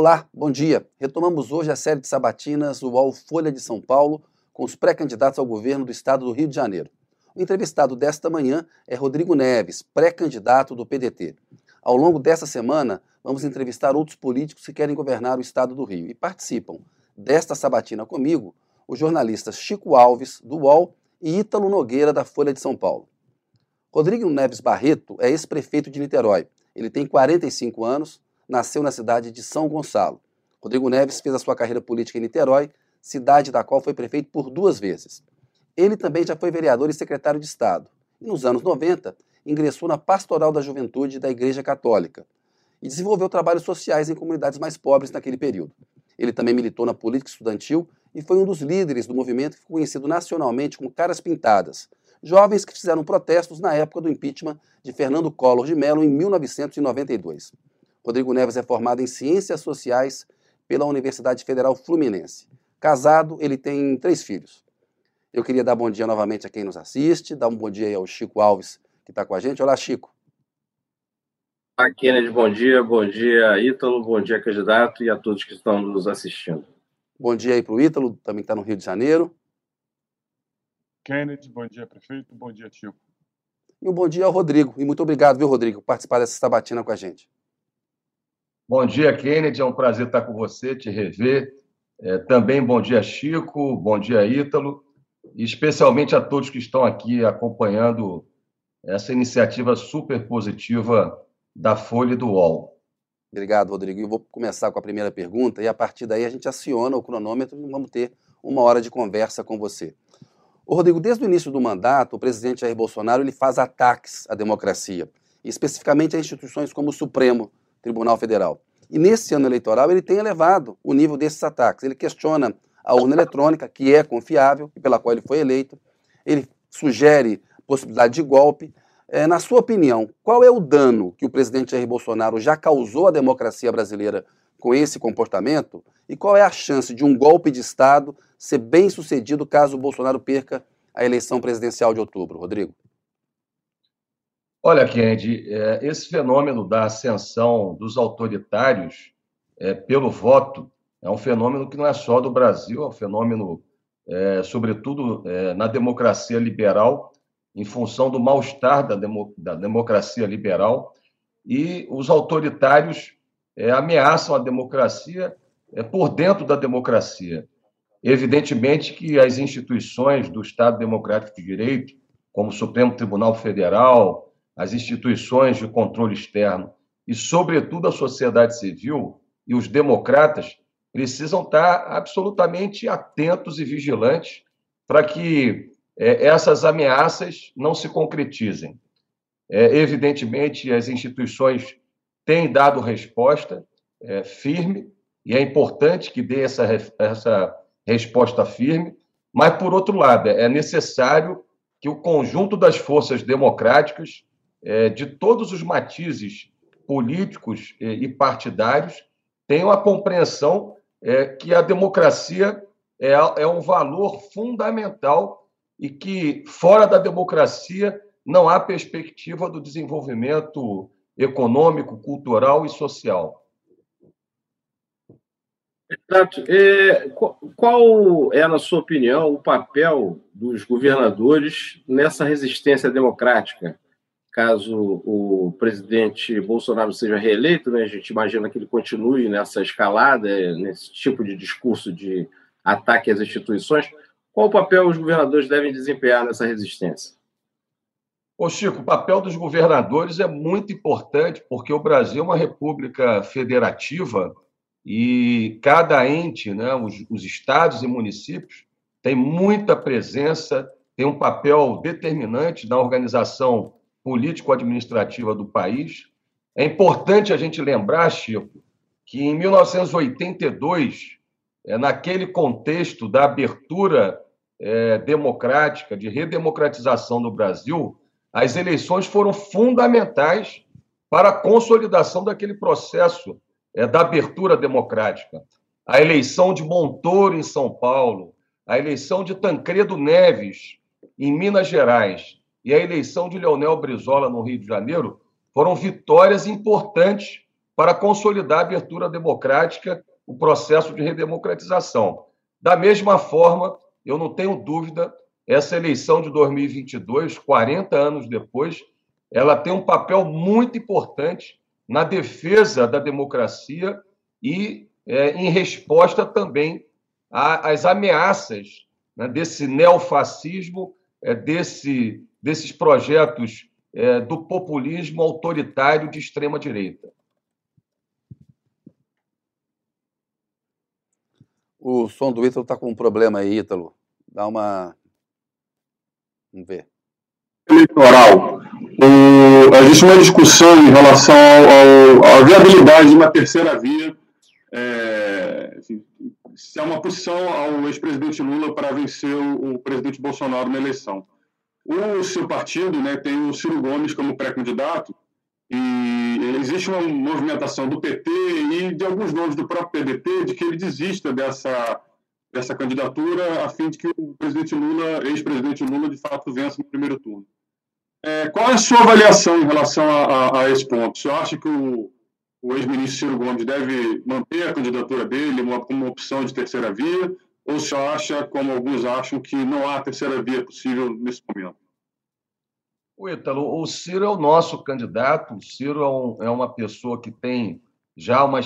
Olá, bom dia. Retomamos hoje a série de sabatinas UOL Folha de São Paulo com os pré-candidatos ao governo do estado do Rio de Janeiro. O entrevistado desta manhã é Rodrigo Neves, pré-candidato do PDT. Ao longo dessa semana, vamos entrevistar outros políticos que querem governar o estado do Rio e participam desta sabatina comigo os jornalistas Chico Alves, do UOL, e Ítalo Nogueira, da Folha de São Paulo. Rodrigo Neves Barreto é ex-prefeito de Niterói. Ele tem 45 anos, nasceu na cidade de São Gonçalo. Rodrigo Neves fez a sua carreira política em Niterói, cidade da qual foi prefeito por duas vezes. Ele também já foi vereador e secretário de Estado. E nos anos 90, ingressou na Pastoral da Juventude da Igreja Católica e desenvolveu trabalhos sociais em comunidades mais pobres naquele período. Ele também militou na política estudantil e foi um dos líderes do movimento que ficou conhecido nacionalmente como Caras Pintadas, jovens que fizeram protestos na época do impeachment de Fernando Collor de Mello em 1992. Rodrigo Neves é formado em Ciências Sociais pela Universidade Federal Fluminense. Casado, ele tem três filhos. Eu queria dar bom dia novamente a quem nos assiste, dar um bom dia ao Chico Alves, que está com a gente. Olá, Chico. Olá, Kennedy, bom dia. Bom dia, Ítalo. Bom dia, candidato, e a todos que estão nos assistindo. Bom dia aí para o Ítalo, também está no Rio de Janeiro. Kennedy, bom dia, prefeito. Bom dia, tio. E um bom dia ao Rodrigo. E muito obrigado, viu, Rodrigo, por participar dessa sabatina com a gente. Bom dia, Kennedy. É um prazer estar com você, te rever. É, também bom dia, Chico. Bom dia, Ítalo. E especialmente a todos que estão aqui acompanhando essa iniciativa super positiva da Folha do UOL. Obrigado, Rodrigo. Eu vou começar com a primeira pergunta e a partir daí a gente aciona o cronômetro e vamos ter uma hora de conversa com você. Ô, Rodrigo, desde o início do mandato, o presidente Jair Bolsonaro ele faz ataques à democracia, especificamente a instituições como o Supremo Tribunal Federal. E nesse ano eleitoral ele tem elevado o nível desses ataques. Ele questiona a urna eletrônica, que é confiável e pela qual ele foi eleito. Ele sugere possibilidade de golpe é, na sua opinião, qual é o dano que o presidente Jair Bolsonaro já causou à democracia brasileira com esse comportamento? E qual é a chance de um golpe de Estado ser bem sucedido caso o Bolsonaro perca a eleição presidencial de outubro? Rodrigo. Olha, Kennedy, é, esse fenômeno da ascensão dos autoritários é, pelo voto é um fenômeno que não é só do Brasil, é um fenômeno, é, sobretudo, na democracia liberal, em função do mal-estar da, da, democracia liberal, e os autoritários ameaçam a democracia por dentro da democracia. Evidentemente que as instituições do Estado Democrático de Direito, como o Supremo Tribunal Federal, as instituições de controle externo e, sobretudo, a sociedade civil e os democratas precisam estar absolutamente atentos e vigilantes para que é, essas ameaças não se concretizem. É, evidentemente, as instituições têm dado resposta é, firme, e é importante que dê essa, essa resposta firme, mas, por outro lado, é necessário que o conjunto das forças democráticas, de todos os matizes políticos e partidários, tenham a compreensão é, que a democracia é, é um valor fundamental e que, fora da democracia, não há perspectiva do desenvolvimento econômico, cultural e social. Exato. É, qual é, na sua opinião, o papel dos governadores nessa resistência democrática? Caso o presidente Bolsonaro seja reeleito, né, a gente imagina que ele continue nessa escalada, nesse tipo de discurso de ataque às instituições. Qual o papel os governadores devem desempenhar nessa resistência? Ô Chico, o papel dos governadores é muito importante porque o Brasil é uma república federativa e cada ente, né, os, os estados e municípios, tem muita presença, tem um papel determinante na organização político-administrativa do país. É importante a gente lembrar, Chico, que em 1982 é, naquele contexto da abertura é, democrática, de redemocratização do Brasil, as eleições foram fundamentais para a consolidação daquele processo é, da abertura democrática. A eleição de Montoro em São Paulo, a eleição de Tancredo Neves em Minas Gerais e a eleição de Leonel Brizola no Rio de Janeiro foram vitórias importantes para consolidar a abertura democrática, o processo de redemocratização. Da mesma forma, eu não tenho dúvida, essa eleição de 2022, 40 anos depois, ela tem um papel muito importante na defesa da democracia e é, em resposta também às ameaças né, desse neofascismo, é, desse, desses projetos é, do populismo autoritário de extrema-direita. O som do Ítalo está com um problema aí, Ítalo. Dá uma. Vamos ver. Eleitoral. O, existe uma discussão em relação à viabilidade de uma terceira via. É, assim, se há uma posição ao ex-presidente Lula para vencer o, o, presidente Bolsonaro na eleição. O seu partido né, tem o Ciro Gomes como pré-candidato, e existe uma movimentação do PT e de alguns nomes do próprio PDT de que ele desista dessa, dessa candidatura a fim de que o presidente Lula, ex-presidente Lula, de fato vença no primeiro turno. É, qual é a sua avaliação em relação a, a, a esse ponto? Você acha que o, o ex-ministro Ciro Gomes deve manter a candidatura dele como opção de terceira via? Ou você acha, como alguns acham, que não há terceira via possível nesse momento? O Ítalo, o Ciro é o nosso candidato. O Ciro é, um, é uma pessoa que tem já uma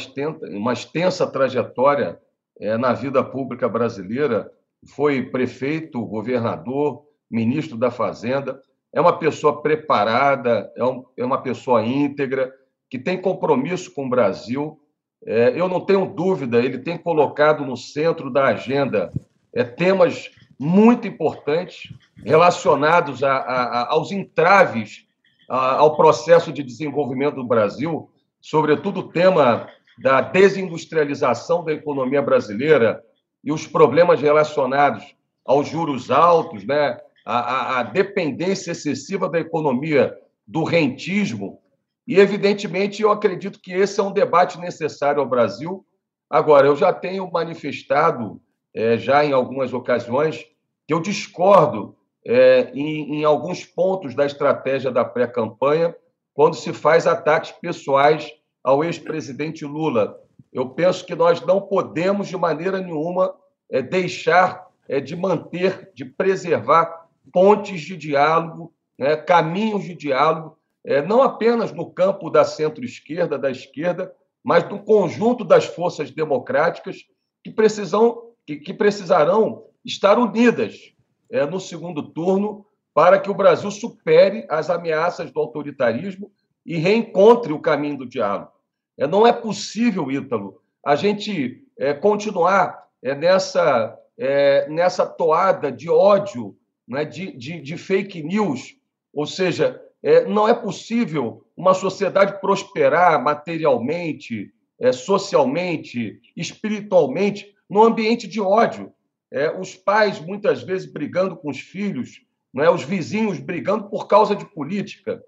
uma extensa trajetória é, na vida pública brasileira. Foi prefeito, governador, ministro da Fazenda. É uma pessoa preparada, é, um, é uma pessoa íntegra, que tem compromisso com o Brasil. É, eu não tenho dúvida, ele tem colocado no centro da agenda é, temas muito importantes relacionados a, a, aos entraves a, ao processo de desenvolvimento do Brasil, sobretudo o tema da desindustrialização da economia brasileira e os problemas relacionados aos juros altos, né, a, a dependência excessiva da economia do rentismo. E, evidentemente, eu acredito que esse é um debate necessário ao Brasil. Agora, eu já tenho manifestado é, já em algumas ocasiões, que eu discordo é, em, em, alguns pontos da estratégia da pré-campanha, quando se faz ataques pessoais ao ex-presidente Lula. Eu penso que nós não podemos, de maneira nenhuma, é, deixar é, de manter, de preservar pontes de diálogo, né, caminhos de diálogo, é, não apenas no campo da centro-esquerda, da esquerda, mas no conjunto das forças democráticas que precisam que, que precisarão estar unidas é, no segundo turno para que o Brasil supere as ameaças do autoritarismo e reencontre o caminho do diálogo. É, não é possível, Ítalo, a gente é, continuar é, nessa, é, nessa toada de ódio, né, de, de, de fake news, ou seja, é, não é possível uma sociedade prosperar materialmente, é, socialmente, espiritualmente, no ambiente de ódio. É, os pais, muitas vezes, brigando com os filhos, é? os vizinhos brigando por causa de política.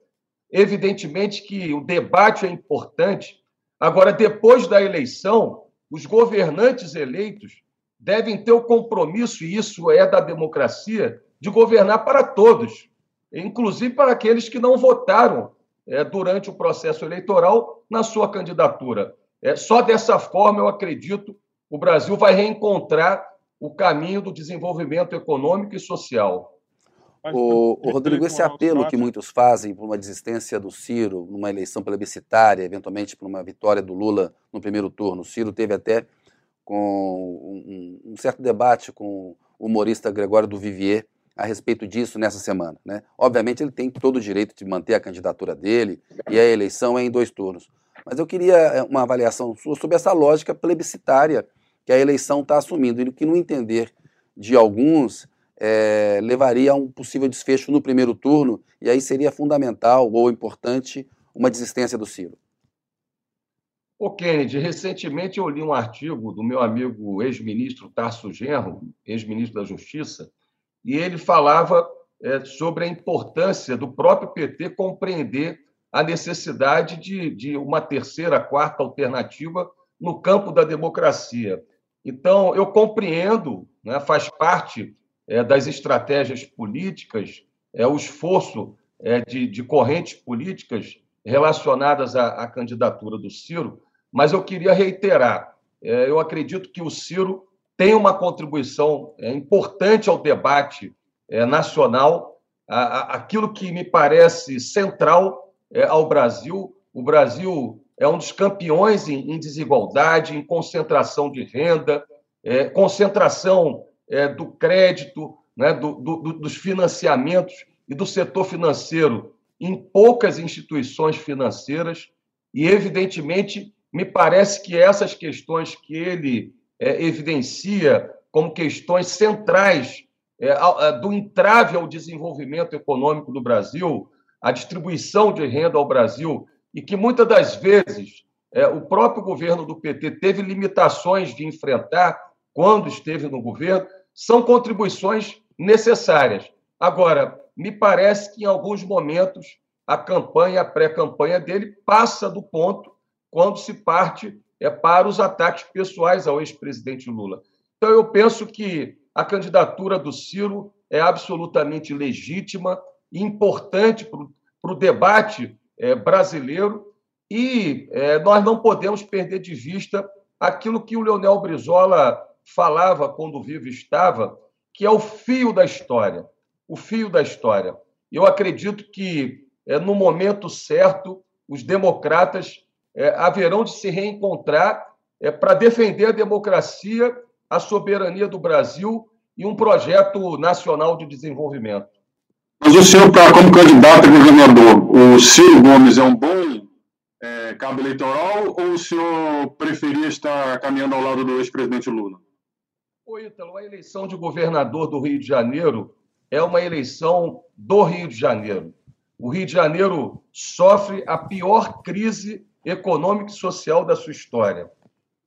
Evidentemente que o debate é importante. Agora, depois da eleição, os governantes eleitos devem ter o compromisso, e isso é da democracia, de governar para todos, inclusive para aqueles que não votaram é, durante o processo eleitoral na sua candidatura. É, só dessa forma, eu acredito, o Brasil vai reencontrar o caminho do desenvolvimento econômico e social. O, o, Rodrigo, esse apelo que muitos fazem por uma desistência do Ciro numa eleição plebiscitária, eventualmente por uma vitória do Lula no primeiro turno, o Ciro teve até com um, um certo debate com o humorista Gregório do Vivier a respeito disso nessa semana. Né? Obviamente ele tem todo o direito de manter a candidatura dele e a eleição é em dois turnos. Mas eu queria eh, uma avaliação sua sobre essa lógica plebiscitária que a eleição está assumindo e que, no entender de alguns, é, levaria a um possível desfecho no primeiro turno, e aí seria fundamental ou importante uma desistência do Ciro. Ô, Kennedy, recentemente eu li um artigo do meu amigo ex-ministro Tarso Genro, ex-ministro da Justiça, e ele falava é, sobre a importância do próprio PT compreender a necessidade de, de uma terceira, quarta alternativa no campo da democracia. Então, eu compreendo, né, faz parte é, das estratégias políticas, é, o esforço é, de, de correntes políticas relacionadas à, à, candidatura do Ciro, mas eu queria reiterar. É, eu acredito que o Ciro tem uma contribuição é, importante ao debate é, nacional, aquilo que me parece central é, ao Brasil. O Brasil é um dos campeões em, desigualdade, em concentração de renda, concentração do crédito, né, do, do, dos financiamentos e do setor financeiro em poucas instituições financeiras. E, evidentemente, me parece que essas questões que ele é, evidencia como questões centrais é, do entrave ao desenvolvimento econômico do Brasil, a distribuição de renda ao Brasil, e que muitas das vezes é, o próprio governo do PT teve limitações de enfrentar quando esteve no governo, são contribuições necessárias. Agora, me parece que em alguns momentos a campanha, a pré-campanha dele passa do ponto quando se parte é, para os ataques pessoais ao ex-presidente Lula. Então, eu penso que a candidatura do Ciro é absolutamente legítima importante para o debate é, brasileiro e é, nós não podemos perder de vista aquilo que o Leonel Brizola falava quando vivo estava, que é o fio da história. O fio da história. Eu acredito que, é, no momento certo, os democratas é, haverão de se reencontrar é, para defender a democracia, a soberania do Brasil e um projeto nacional de desenvolvimento. Mas o senhor, pra, como candidato a governador, o Ciro Gomes é um bom é, cabo eleitoral ou o senhor preferia estar caminhando ao lado do ex-presidente Lula? Ô, Ítalo, a eleição de governador do Rio de Janeiro é uma eleição do Rio de Janeiro. O Rio de Janeiro sofre a pior crise econômica e social da sua história.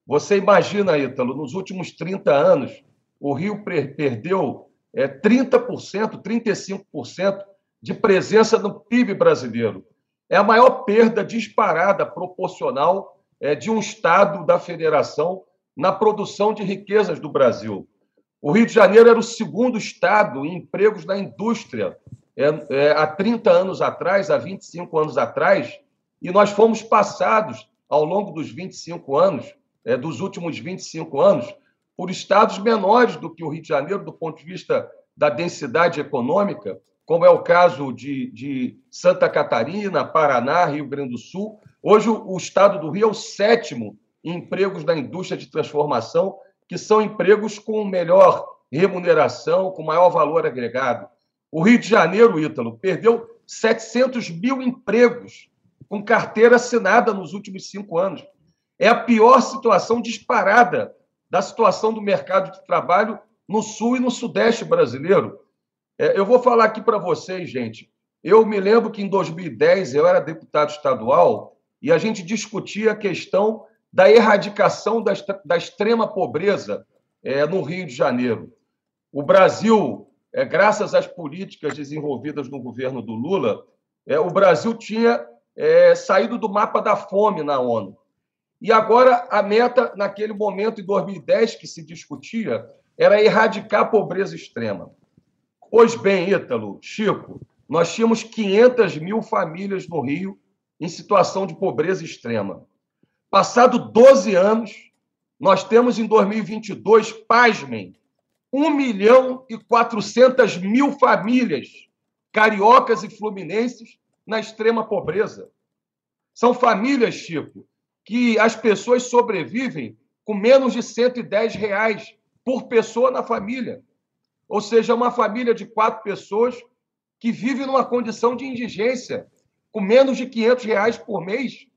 Você imagina, Ítalo, nos últimos 30 anos, o Rio perdeu é, 30%, 35% de presença no PIB brasileiro. É a maior perda disparada proporcional é, de um Estado da federação na produção de riquezas do Brasil. O Rio de Janeiro era o segundo estado em empregos na indústria é, é, há 30 anos atrás, há 25 anos atrás, e nós fomos passados ao longo dos 25 anos, é, dos últimos 25 anos, por estados menores do que o Rio de Janeiro, do ponto de vista da densidade econômica, como é o caso de, de Santa Catarina, Paraná, Rio Grande do Sul. Hoje, o, estado do Rio é o sétimo em empregos na indústria de transformação, que são empregos com melhor remuneração, com maior valor agregado. O Rio de Janeiro, Ítalo, perdeu 700 mil empregos com carteira assinada nos últimos cinco anos. É a pior situação disparada da situação do mercado de trabalho no sul e no sudeste brasileiro. É, eu vou falar aqui para vocês, gente. Eu me lembro que em 2010 eu era deputado estadual e a gente discutia a questão da erradicação da, da extrema pobreza é, no Rio de Janeiro. O Brasil, é, graças às políticas desenvolvidas no governo do Lula, é, o Brasil tinha é, saído do mapa da fome na ONU. E agora a meta, naquele momento, em 2010, que se discutia, era erradicar a pobreza extrema. Pois bem, Ítalo, Chico, nós tínhamos 500 mil famílias no Rio em situação de pobreza extrema. Passado 12 anos, nós temos em 2022, pasmem, 1 milhão e 400 mil famílias cariocas e fluminenses na extrema pobreza. São famílias, Chico, que as pessoas sobrevivem com menos de 110 reais por pessoa na família. Ou seja, uma família de quatro pessoas que vive numa condição de indigência, com menos de 500 reais por mês.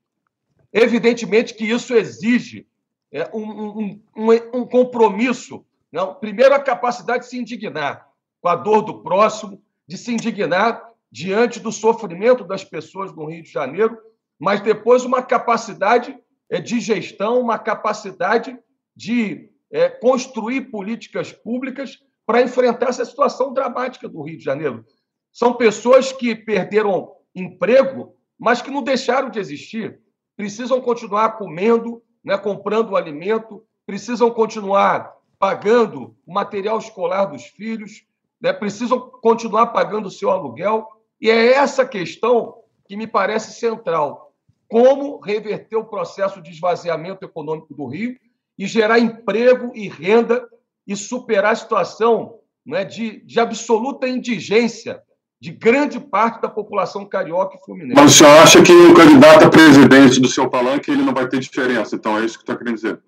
Evidentemente que isso exige é, um, um, um, um compromisso. Não? Primeiro, a capacidade de se indignar com a dor do próximo, de se indignar diante do sofrimento das pessoas no Rio de Janeiro, mas depois uma capacidade é, de gestão, uma capacidade de é, construir políticas públicas para enfrentar essa situação dramática do Rio de Janeiro. São pessoas que perderam emprego, mas que não deixaram de existir. Precisam continuar comendo, né, comprando alimento, precisam continuar pagando o material escolar dos filhos, né, precisam continuar pagando o seu aluguel. E é essa questão que me parece central. como reverter o processo de esvaziamento econômico do Rio e gerar emprego e renda e superar a situação né, de, de absoluta indigência de grande parte da população carioca e fluminense. Mas o senhor acha que o candidato a presidente do seu palanque ele não vai ter diferença? Então, é isso que está querendo dizer.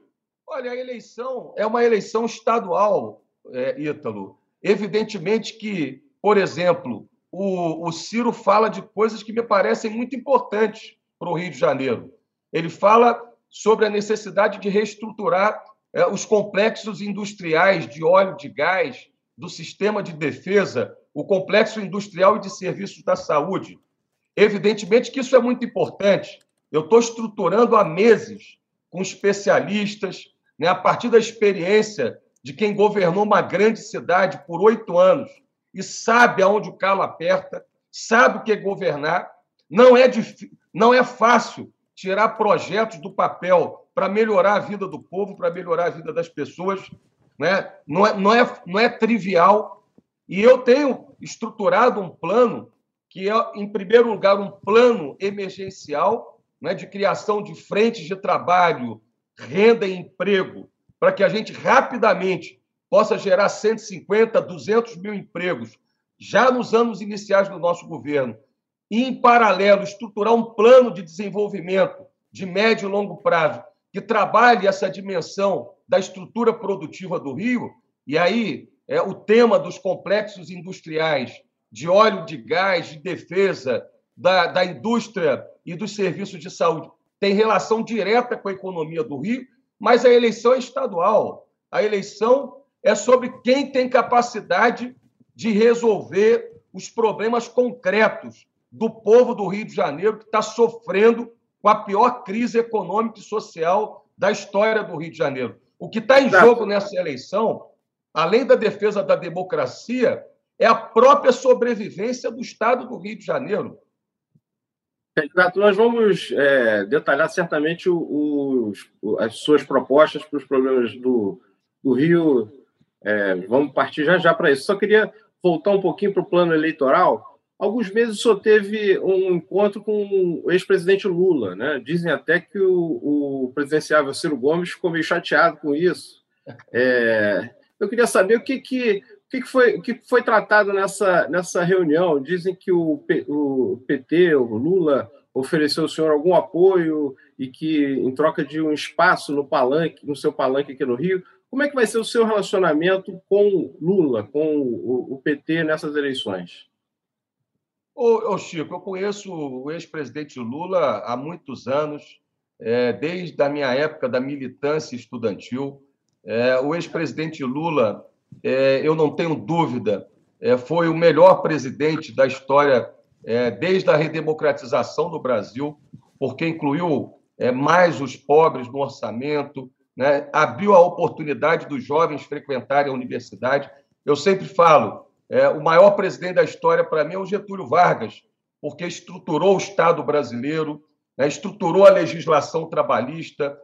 Olha, a eleição é uma eleição estadual, é, Ítalo. Evidentemente que, por exemplo, o, o Ciro fala de coisas que me parecem muito importantes para o Rio de Janeiro. Ele fala sobre a necessidade de reestruturar é, os complexos industriais de óleo de gás, do sistema de defesa, o complexo industrial e de serviços da saúde. Evidentemente que isso é muito importante. Eu estou estruturando há meses com especialistas, né, a partir da experiência de quem governou uma grande cidade por oito anos e sabe aonde o calo aperta, sabe o que é governar. Não é, difícil, não é fácil tirar projetos do papel para melhorar a vida do povo, para melhorar a vida das pessoas. Né? Não, é, não, é, não é trivial. E eu tenho estruturado um plano que é, em primeiro lugar, um plano emergencial né, de criação de frentes de trabalho, renda e emprego, para que a gente rapidamente possa gerar 150, 200 mil empregos já nos anos iniciais do nosso governo. E, em paralelo, estruturar um plano de desenvolvimento de médio e longo prazo que trabalhe essa dimensão da estrutura produtiva do Rio, e aí é o tema dos complexos industriais de óleo de gás, de defesa, da, da indústria e dos serviços de saúde, tem relação direta com a economia do Rio, mas a eleição é estadual. A eleição é sobre quem tem capacidade de resolver os problemas concretos do povo do Rio de Janeiro, que está sofrendo com a pior crise econômica e social da história do Rio de Janeiro. O que está em jogo nessa eleição, além da defesa da democracia, é a própria sobrevivência do Estado do Rio de Janeiro. Candidato, nós vamos é, detalhar certamente os, as suas propostas para os problemas do, do Rio. É, vamos partir já já para isso. Só queria voltar um pouquinho para o plano eleitoral. Alguns meses só teve um encontro com o ex-presidente Lula. Né? Dizem até que o, o presidenciável Ciro Gomes ficou meio chateado com isso. É, eu queria saber o que, que que, que, foi, que foi tratado nessa, nessa reunião? Dizem que o, o PT, o Lula, ofereceu ao senhor algum apoio e que, em troca de um espaço no palanque, no seu palanque aqui no Rio, como é que vai ser o seu relacionamento com Lula, com o, PT nessas eleições? Ô, ô, Chico, eu conheço o ex-presidente Lula há muitos anos, é, desde a minha época da militância estudantil. É, o ex-presidente Lula é, eu não tenho dúvida, é, foi o melhor presidente da história é, desde a redemocratização do Brasil, porque incluiu é, mais os pobres no orçamento, né? abriu a oportunidade dos jovens frequentarem a universidade. Eu sempre falo, é, o maior presidente da história para mim é o Getúlio Vargas, porque estruturou o Estado brasileiro, né? estruturou a legislação trabalhista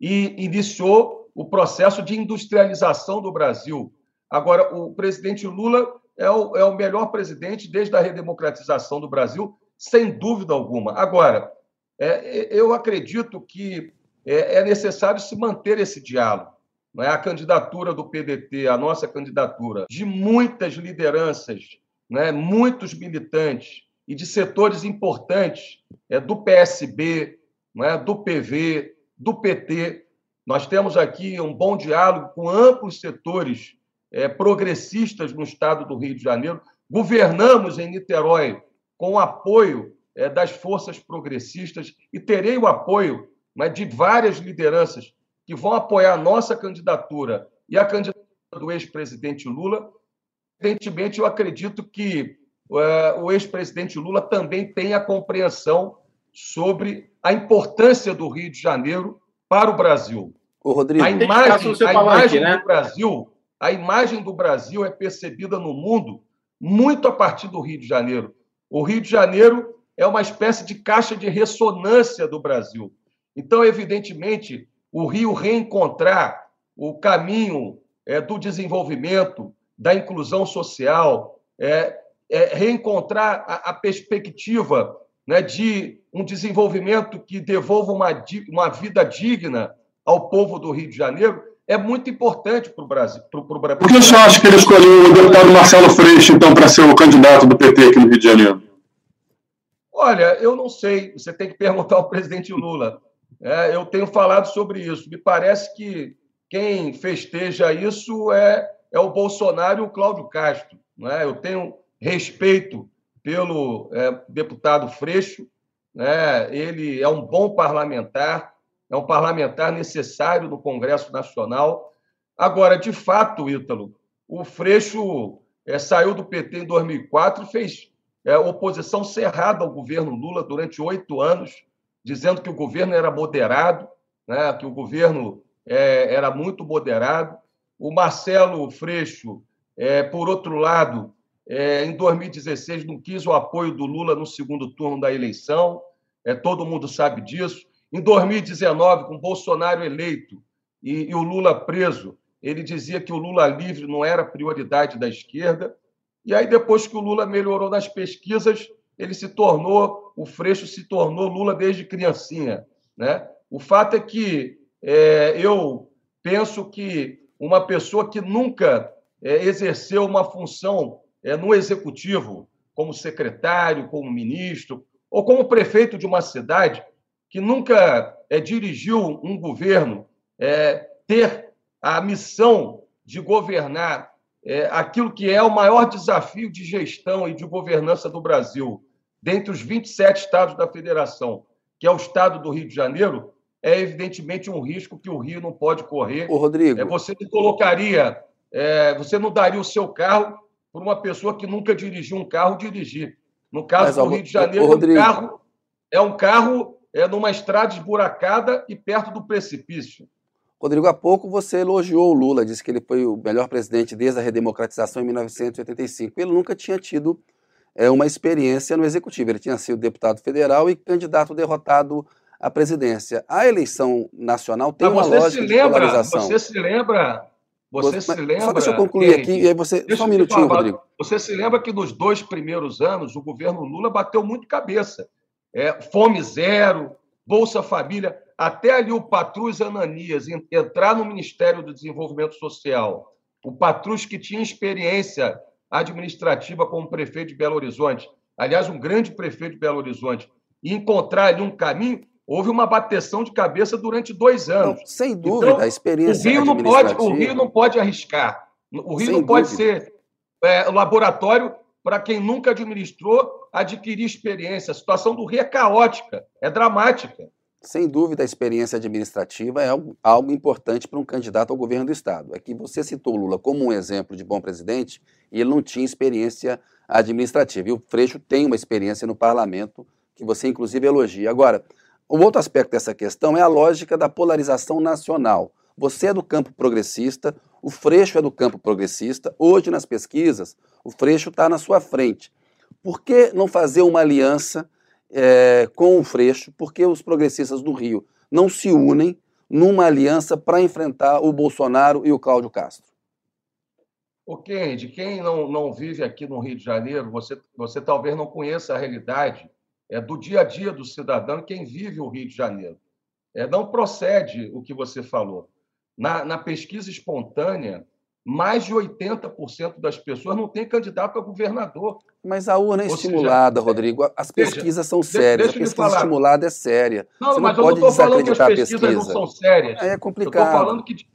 e iniciou o processo de industrialização do Brasil. Agora, o presidente Lula é o, é o melhor presidente desde a redemocratização do Brasil, sem dúvida alguma. Agora, é, eu acredito que é, é, necessário se manter esse diálogo. Não é? A candidatura do PDT, a nossa candidatura, de muitas lideranças, não é? muitos militantes e de setores importantes é, do PSB, não é? do PV, do PT. Nós temos aqui um bom diálogo com amplos setores é, progressistas no estado do Rio de Janeiro. Governamos em Niterói com o apoio é, das forças progressistas e terei o apoio né, de várias lideranças que vão apoiar a nossa candidatura e a candidatura do ex-presidente Lula. Evidentemente, eu acredito que é, o ex-presidente Lula também tem a compreensão sobre a importância do Rio de Janeiro para o Brasil. O Rodrigo, a imagem, a imagem né? do Brasil a imagem do Brasil é percebida no mundo muito a partir do Rio de Janeiro. O Rio de Janeiro é uma espécie de caixa de ressonância do Brasil. Então, evidentemente, o Rio reencontrar o caminho é, do desenvolvimento, da inclusão social, é, é reencontrar a, a perspectiva né, de um desenvolvimento que devolva uma, uma vida digna ao povo do Rio de Janeiro, é muito importante para o Brasil. Pro, pro, pro... Por que você acha que ele escolheu o deputado Marcelo Freixo, então, para ser o candidato do PT aqui no Rio de Janeiro? Olha, eu não sei. Você tem que perguntar ao presidente Lula. É, eu tenho falado sobre isso. Me parece que quem festeja isso é, é o Bolsonaro e o Cláudio Castro. Né? Eu tenho respeito pelo é, deputado Freixo, né? ele é um bom parlamentar, é um parlamentar necessário no Congresso Nacional. Agora, de fato, Ítalo, o Freixo é, saiu do PT em 2004 e fez é, oposição cerrada ao governo Lula durante oito anos, dizendo que o governo era moderado, né? que o governo é, era muito moderado. O Marcelo Freixo, é, por outro lado, é, em 2016 não quis o apoio do Lula no segundo turno da eleição, é, todo mundo sabe disso. Em 2019, com Bolsonaro eleito e, e o Lula preso, ele dizia que o Lula livre não era prioridade da esquerda. E aí, depois que o Lula melhorou nas pesquisas, ele se tornou, o Freixo se tornou Lula desde criancinha. Né? O fato é que é, eu penso que uma pessoa que nunca é, exerceu uma função é, no executivo, como secretário, como ministro, ou como prefeito de uma cidade, que nunca é, dirigiu um governo, é, ter a missão de governar é, aquilo que é o maior desafio de gestão e de governança do Brasil, dentre os 27 estados da federação, que é o estado do Rio de Janeiro, é evidentemente um risco que o Rio não pode correr. Ô, Rodrigo. É, você não colocaria, é, você não daria o seu carro para uma pessoa que nunca dirigiu um carro dirigir. No caso Mas, do Rio de Janeiro, ô, um carro é um carro é numa estrada esburacada e perto do precipício. Rodrigo, há pouco você elogiou o Lula, disse que ele foi o melhor presidente desde a redemocratização em 1985. Ele nunca tinha tido é, uma experiência no executivo. Ele tinha sido deputado federal e candidato derrotado a presidência. A eleição nacional tem uma lógica lembra, de polarização. Você se lembra? Você se lembra? Só deixa eu concluir aqui e aí você só um minutinho, falar, Rodrigo. Você se lembra que nos dois primeiros anos o governo Lula bateu muito cabeça. É, fome zero, Bolsa Família, até ali o Patrus Ananias entrar no Ministério do Desenvolvimento Social, o Patrus que tinha experiência administrativa como prefeito de Belo Horizonte, aliás, um grande prefeito de Belo Horizonte, e encontrar ali um caminho, houve uma bateção de cabeça durante dois anos. Não, sem dúvida, então, a experiência o Rio não pode O Rio não pode arriscar. O Rio sem não pode dúvida. ser é, laboratório para quem nunca administrou adquirir experiência. A situação do Rio é caótica, é dramática. Sem dúvida, a experiência administrativa é algo, algo importante para um candidato ao governo do Estado. É que você citou Lula como um exemplo de bom presidente e ele não tinha experiência administrativa. E o Freixo tem uma experiência no parlamento que você, inclusive, elogia. Agora, o outro aspecto dessa questão é a lógica da polarização nacional. Você é do campo progressista, o Freixo é do campo progressista. Hoje, nas pesquisas, o Freixo está na sua frente. Por que não fazer uma aliança é, com o Freixo? Porque os progressistas do Rio não se unem numa aliança para enfrentar o Bolsonaro e o Cláudio Castro? O Kennedy, quem não, não vive aqui no Rio de Janeiro, você, você talvez não conheça a realidade é, do dia a dia do cidadão quem vive o Rio de Janeiro. É, não procede o que você falou. Na, na pesquisa espontânea, mais de 80% das pessoas não têm candidato a governador. Mas a urna é Ou estimulada, seja, Rodrigo. As pesquisas são sérias. A pesquisa estimulada é séria. Não, Você mas não eu não estou falando que as pesquisas não são sérias. É complicado. Eu estou falando que.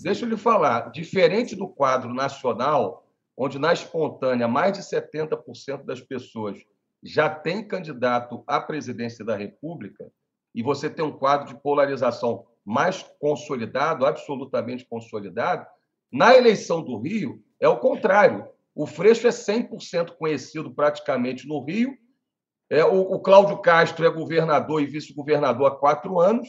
Deixa eu lhe falar. Diferente do quadro nacional, onde na espontânea mais de 70% das pessoas já tem candidato à presidência da República, e você tem um quadro de polarização mais consolidado, absolutamente consolidado, na eleição do Rio é o contrário. O Freixo é 100% conhecido praticamente no Rio. É, o, o Cláudio Castro é governador e vice-governador há quatro anos.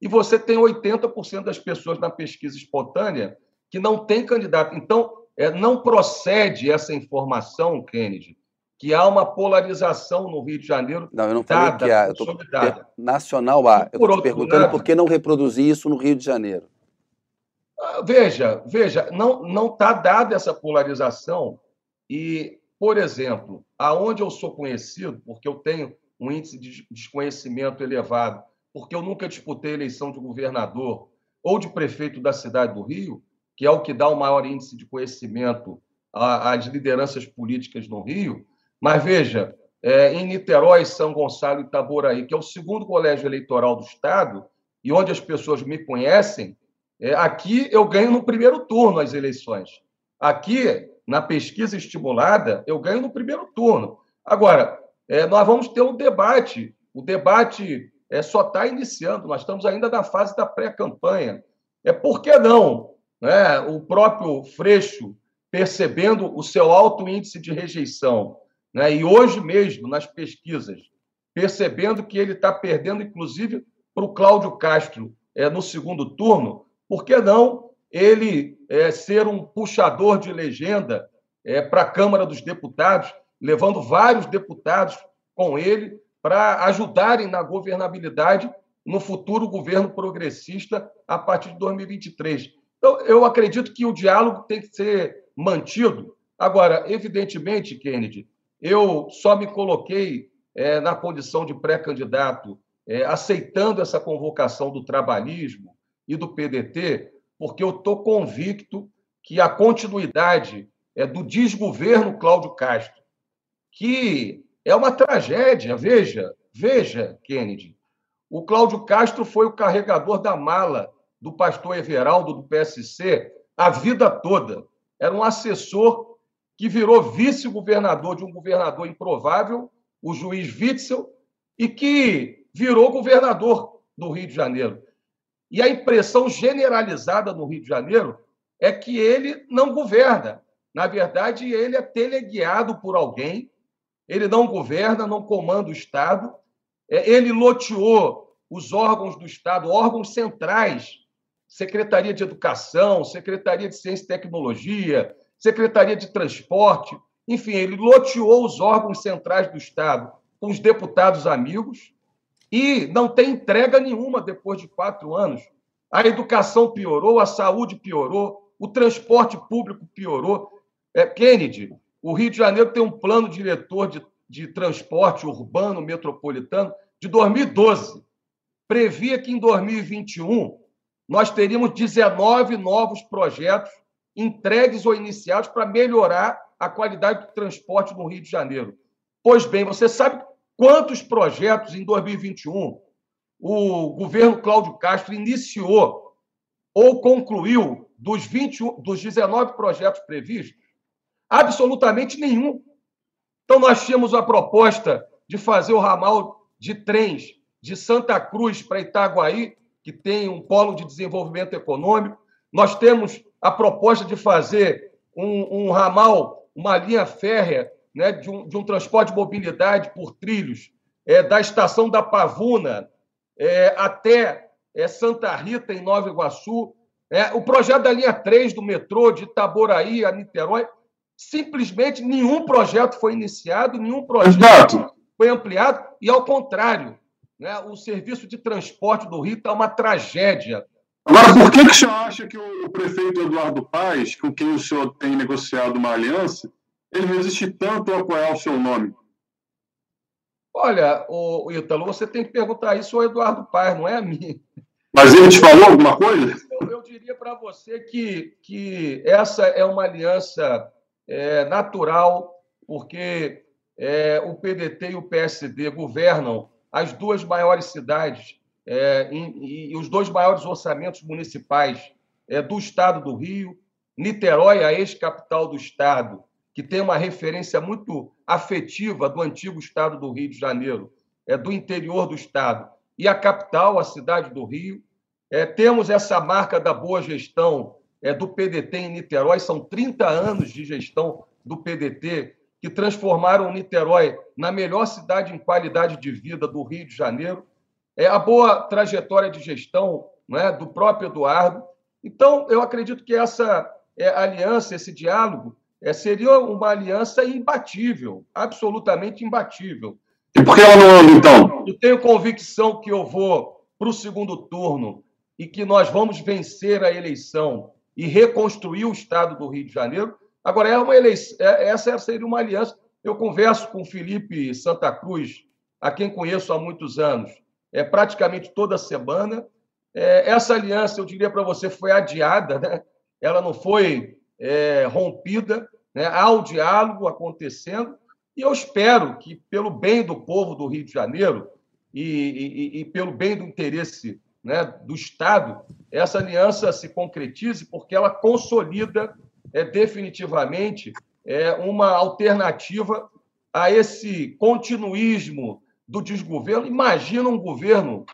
E você tem 80% das pessoas na pesquisa espontânea que não tem candidato. Então, é, não procede essa informação, Kennedy, que há uma polarização no Rio de Janeiro. Não, eu não falei dada, que há. Eu tô, nacional há. Eu estou perguntando lado, por que não reproduzir isso no Rio de Janeiro. Ah, veja, veja, não não está dada essa polarização e, por exemplo, aonde eu sou conhecido, porque eu tenho um índice de desconhecimento elevado, porque eu nunca disputei eleição de governador ou de prefeito da cidade do Rio, que é o que dá o maior índice de conhecimento às lideranças políticas no Rio. Mas veja, é, em Niterói, São Gonçalo e Itaboraí, que é o segundo colégio eleitoral do Estado, e onde as pessoas me conhecem, aqui eu ganho no primeiro turno as eleições. Aqui, na pesquisa estimulada, eu ganho no primeiro turno. Agora, é, nós vamos ter um debate. O debate é, só está iniciando, nós estamos ainda na fase da pré-campanha. É por que não? Né, o próprio Freixo, percebendo o seu alto índice de rejeição, né, e hoje mesmo, nas pesquisas, percebendo que ele está perdendo, inclusive, para o Cláudio Castro é, no segundo turno, por que não ele é, ser um puxador de legenda é, para a Câmara dos Deputados, levando vários deputados com ele para ajudarem na governabilidade no futuro governo progressista a partir de 2023. Então, eu acredito que o diálogo tem que ser mantido. Agora, evidentemente, Kennedy, eu só me coloquei é, na condição de pré-candidato, é, aceitando essa convocação do trabalhismo e do PDT, porque eu estou convicto que a continuidade é do desgoverno Cláudio Castro, que é uma tragédia. Veja, veja, Kennedy. O Cláudio Castro foi o carregador da mala do pastor Everaldo do PSC a vida toda. Era um assessor que virou vice-governador de um governador improvável, o juiz Witzel, e que virou governador do Rio de Janeiro. E a impressão generalizada no Rio de Janeiro é que ele não governa. Na verdade, ele é teleguiado por alguém, ele não governa, não comanda o Estado, é, ele loteou os órgãos do Estado, órgãos centrais, Secretaria de Educação, Secretaria de Ciência e Tecnologia, Secretaria de Transporte, enfim, ele loteou os órgãos centrais do Estado com os deputados amigos, e não tem entrega nenhuma depois de quatro anos. A educação piorou, a saúde piorou, o transporte público piorou. É, Kennedy, o Rio de Janeiro tem um plano diretor de, de transporte urbano metropolitano de 2012. Previa que em 2021 nós teríamos 19 novos projetos entregues ou iniciados para melhorar a qualidade do transporte no Rio de Janeiro. Pois bem, você sabe Quantos projetos em 2021 o governo Cláudio Castro iniciou ou concluiu dos, 20, dos 19 projetos previstos? Absolutamente nenhum. Então, nós tínhamos a proposta de fazer o ramal de trens de Santa Cruz para Itaguaí, que tem um polo de desenvolvimento econômico. Nós temos a proposta de fazer um, um ramal, uma linha férrea né, de, um, de um transporte de mobilidade por trilhos é, da estação da Pavuna é, até é, Santa Rita, em Nova Iguaçu. É, o projeto da linha 3 do metrô de Itaboraí a Niterói, simplesmente nenhum projeto foi iniciado, nenhum projeto Exato. foi ampliado, e ao contrário, né, o serviço de transporte do Rio está uma tragédia. Agora, por que, que o senhor acha que o prefeito Eduardo Paes, com quem o senhor tem negociado uma aliança, ele resiste tanto a apoiar o seu nome? Olha, o Ítalo, você tem que perguntar isso ao Eduardo Paz, não é a mim. Mas ele te falou alguma coisa? Eu, eu diria para você que, que essa é uma aliança é, natural, porque é, o PDT e o PSD governam as duas maiores cidades é, e, e, os dois maiores orçamentos municipais é, do estado do Rio. Niterói, a ex-capital do estado, que tem uma referência muito afetiva do antigo estado do Rio de Janeiro, é do interior do estado, e a capital, a cidade do Rio. É, temos essa marca da boa gestão é, do PDT em Niterói, são 30 anos de gestão do PDT que transformaram Niterói na melhor cidade em qualidade de vida do Rio de Janeiro. É a boa trajetória de gestão é, do próprio Eduardo. Então, eu acredito que essa é, aliança, esse diálogo, é, seria uma aliança imbatível, absolutamente imbatível. E por que ela não anda, então? Eu tenho convicção que eu vou para o segundo turno e que nós vamos vencer a eleição e reconstruir o Estado do Rio de Janeiro. Agora, é uma eleição, é, essa seria uma aliança. Eu converso com o Felipe Santa Cruz a quem conheço há muitos anos, é praticamente toda semana. É, essa aliança, eu diria para você, foi adiada, né? ela não foi é, rompida, né? há o diálogo acontecendo, e eu espero que, pelo bem do povo do Rio de Janeiro e, e, e pelo bem do interesse né, do Estado, essa aliança se concretize, porque ela consolida é, definitivamente é, uma alternativa a esse continuismo do desgoverno. Imagina um governo,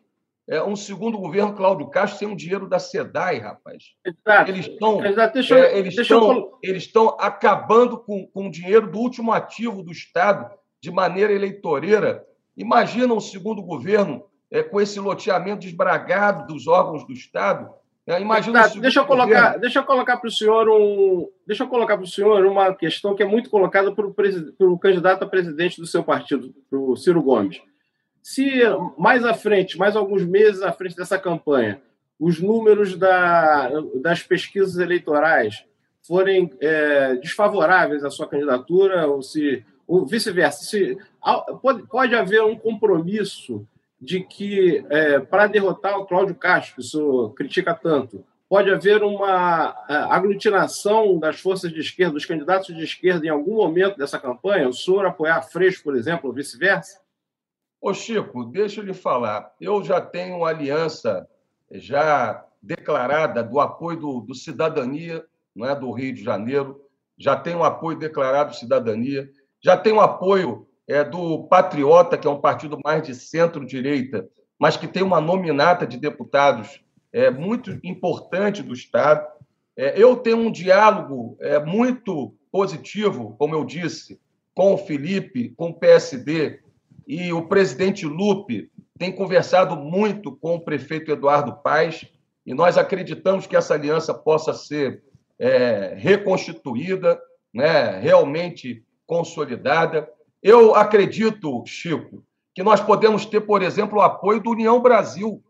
é, um segundo governo Cláudio Castro sem o dinheiro da SEDAI, rapaz. Exato. Eles estão, é, eles, estão eu... eles estão acabando com, com o dinheiro do último ativo do Estado de maneira eleitoreira. Imagina um segundo governo é, com esse loteamento desbragado dos órgãos do Estado. Né? Imagina tá, deixa eu colocar, governo. deixa eu colocar para o senhor um, deixa eu colocar para o senhor uma questão que é muito colocada pelo, pelo candidato a presidente do seu partido, o Ciro Gomes. Se mais à frente, mais alguns meses à frente dessa campanha, os números da, das pesquisas eleitorais forem é, desfavoráveis à sua candidatura, ou se ou vice-versa, se pode, pode haver um compromisso de que, é, para derrotar o Cláudio Castro, que o senhor critica tanto, pode haver uma é, aglutinação das forças de esquerda, dos candidatos de esquerda, em algum momento dessa campanha? O senhor apoiar Freixo, por exemplo, ou vice-versa? Ô, Chico, deixa eu lhe falar. Eu já tenho uma aliança já declarada do apoio do, do Cidadania, não é, do Rio de Janeiro, já tenho um apoio declarado de Cidadania, já tenho um apoio é, do Patriota, que é um partido mais de centro-direita, mas que tem uma nominata de deputados é, muito importante do Estado. É, eu tenho um diálogo é, muito positivo, como eu disse, com o Felipe, com o PSD, e o presidente Lupe tem conversado muito com o prefeito Eduardo Paes, e nós acreditamos que essa aliança possa ser é, reconstituída, né, realmente consolidada. Eu acredito, Chico, que nós podemos ter, por exemplo, o apoio do União Brasil.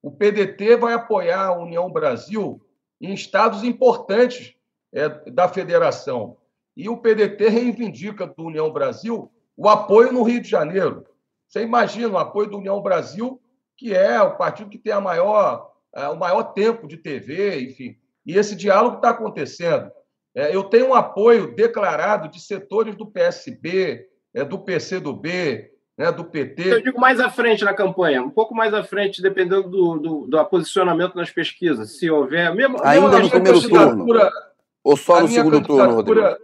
O PDT vai apoiar a União Brasil em estados importantes é, da federação. E o PDT reivindica do União Brasil o apoio no Rio de Janeiro. Você imagina o apoio do União Brasil, que é o partido que tem a maior, é, o maior tempo de TV, enfim. E esse diálogo está acontecendo. É, eu tenho um apoio declarado de setores do PSB, é, do PCdoB, né, do PT. Eu digo mais à frente na campanha, um pouco mais à frente, dependendo do, do, do posicionamento nas pesquisas, se houver. Mesmo, Ainda no primeiro turno. Ou só no segundo turno, Rodrigo?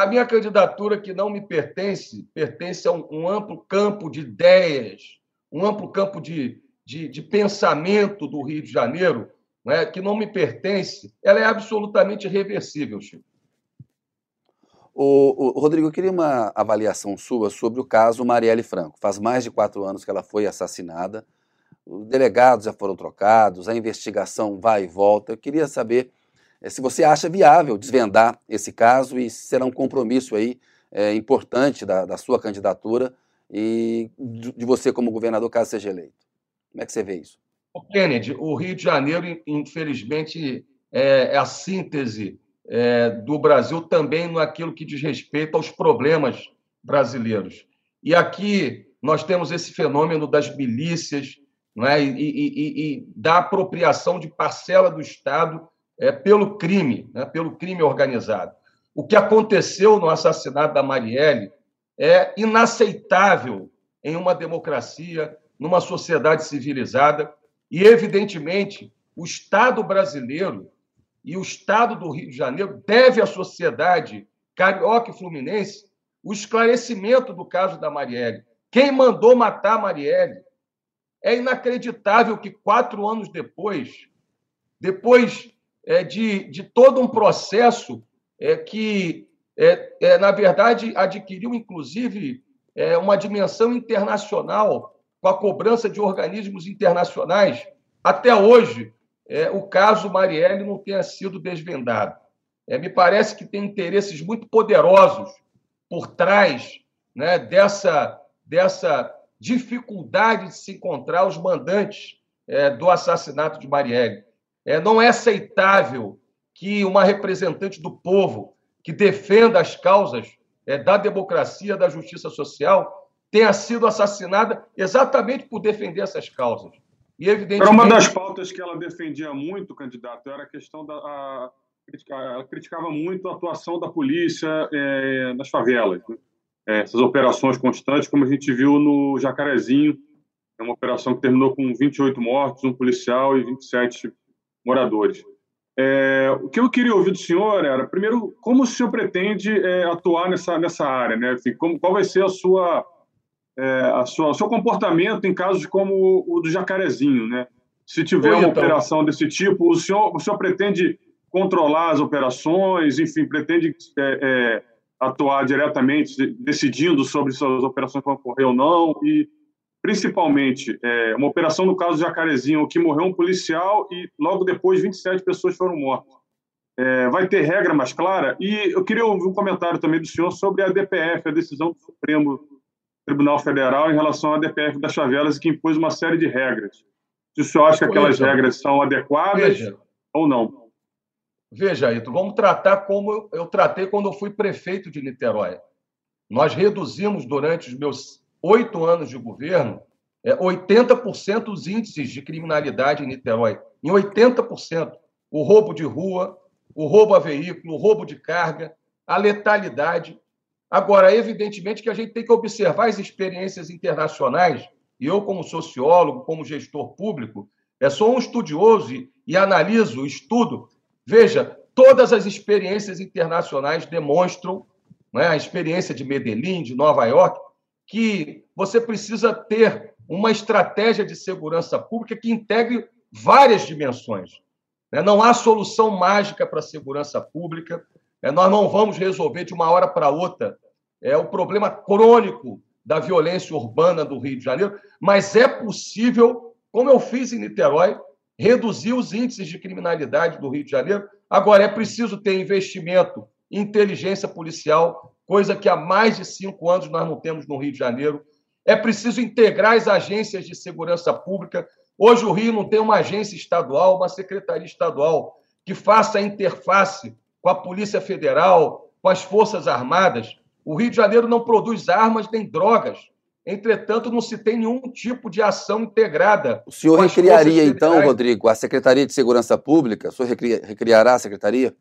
A minha candidatura, que não me pertence, pertence a um, um amplo campo de ideias, um amplo campo de, de, de pensamento do Rio de Janeiro, né, que não me pertence, ela é absolutamente reversível, Chico. O, o, Rodrigo, eu queria uma avaliação sua sobre o caso Marielle Franco. Faz mais de quatro anos que ela foi assassinada, os delegados já foram trocados, a investigação vai e volta. Eu queria saber se você acha viável desvendar esse caso e se será um compromisso aí é, importante da, da, sua candidatura e de, você como governador, caso seja eleito. Como é que você vê isso? O Kennedy, o Rio de Janeiro, infelizmente, é, é a síntese é, do Brasil também naquilo que diz respeito aos problemas brasileiros. E aqui nós temos esse fenômeno das milícias é? e, e, e, da apropriação de parcela do Estado é, pelo crime, né? pelo crime organizado. O que aconteceu no assassinato da Marielle é inaceitável em uma democracia, numa sociedade civilizada, e, evidentemente, o Estado brasileiro e o Estado do Rio de Janeiro deve à sociedade carioca e fluminense o esclarecimento do caso da Marielle. Quem mandou matar a Marielle? É inacreditável que quatro anos depois, depois é, de, de todo um processo é, que, é, é, na verdade, adquiriu, inclusive, é, uma dimensão internacional com a cobrança de organismos internacionais, até hoje é, o caso Marielle não tenha sido desvendado. Me parece que tem interesses muito poderosos por trás né, dessa, dessa dificuldade de se encontrar os mandantes do assassinato de Marielle. É, não é aceitável que uma representante do povo que defenda as causas é, da democracia, da justiça social, tenha sido assassinada exatamente por defender essas causas. E, evidentemente... Era uma das pautas que ela defendia muito, candidato, era a questão da. A, ela criticava muito a atuação da polícia é, nas favelas. Né? É, essas operações constantes, como a gente viu no Jacarezinho, é uma operação que terminou com 28 mortos, um policial e 27 moradores. É, o que eu queria ouvir do senhor era, primeiro, como o senhor pretende é, atuar nessa, nessa área? Né? Enfim, como, qual vai ser a sua, é, a sua, o seu comportamento em casos como o do Jacarezinho? Né? Se tiver Oi, uma então. operação desse tipo, o senhor, o senhor pretende controlar as operações, enfim, pretende é, é, atuar diretamente, decidindo sobre se as operações vão ocorrer ou não, e principalmente é, uma operação no caso de Jacarezinho, que morreu um policial e logo depois 27 pessoas foram mortas. É, vai ter regra mais clara? E eu queria ouvir um comentário também do senhor sobre a DPF, a decisão do Supremo Tribunal Federal em relação à DPF das favelas, que impôs uma série de regras. Se o senhor acha que aquelas regras são adequadas Veja. ou não? Veja, Ito, vamos tratar como eu tratei quando eu fui prefeito de Niterói. Nós reduzimos durante os meus oito anos de governo, é, 80% os índices de criminalidade em Niterói. Em 80%. O roubo de rua, o roubo a veículo, o roubo de carga, a letalidade. Agora, evidentemente que a gente tem que observar as experiências internacionais, e eu, como sociólogo, como gestor público, é, sou um estudioso e, e analiso, estudo. Veja, todas as experiências internacionais demonstram, né, a experiência de Medellín, de Nova York, que você precisa ter uma estratégia de segurança pública que integre várias dimensões. Né? Não há solução mágica para a segurança pública. Né? Nós não vamos resolver de uma hora para outra é o problema crônico da violência urbana do Rio de Janeiro, mas é possível, como eu fiz em Niterói, reduzir os índices de criminalidade do Rio de Janeiro. Agora, é preciso ter investimento inteligência policial, coisa que há mais de cinco anos nós não temos no Rio de Janeiro. É preciso integrar as agências de segurança pública. Hoje o Rio não tem uma agência estadual, uma secretaria estadual que faça a interface com a Polícia Federal, com as Forças Armadas. O Rio de Janeiro não produz armas nem drogas. Entretanto, não se tem nenhum tipo de ação integrada. O senhor recriaria, então, Rodrigo, a Secretaria de Segurança Pública? O senhor recriará a secretaria?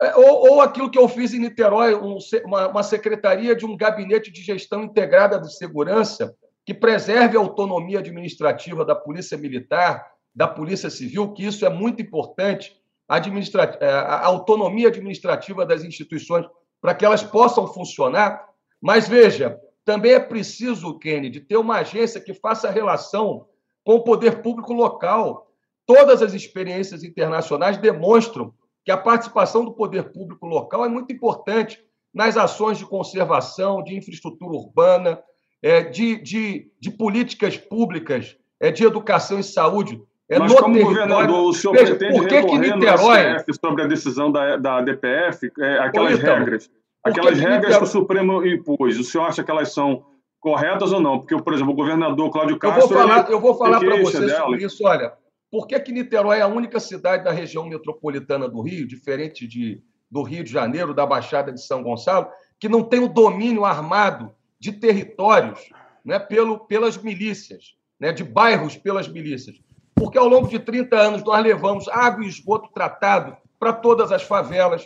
É, ou, ou aquilo que eu fiz em Niterói, um, uma, uma secretaria de um gabinete de gestão integrada de segurança que preserve a autonomia administrativa da Polícia Militar, da Polícia Civil, que isso é muito importante, é, a autonomia administrativa das instituições, para que elas possam funcionar. Mas veja, também é preciso, Kennedy, ter uma agência que faça relação com o poder público local. Todas as experiências internacionais demonstram que a participação do poder público local é muito importante nas ações de conservação, de infraestrutura urbana, é, de, de, de políticas públicas, é, de educação e saúde. É, Mas como governador, o senhor Veja, pretende por que recorrer que Niterói... sobre a decisão da, da DPF, é, aquelas então, regras, aquelas regras Niterói... que o Supremo impôs, o senhor acha que elas são corretas ou não? Porque, por exemplo, o governador Cláudio Castro... Eu vou falar, eu vou falar para você dela. sobre isso, olha... Por que, que Niterói é a única cidade da região metropolitana do Rio, diferente de, do Rio de Janeiro, da Baixada de São Gonçalo, que não tem o domínio armado de territórios né, pelo, pelas milícias, né, de bairros pelas milícias? Porque ao longo de 30 anos nós levamos água e esgoto tratado para todas as favelas,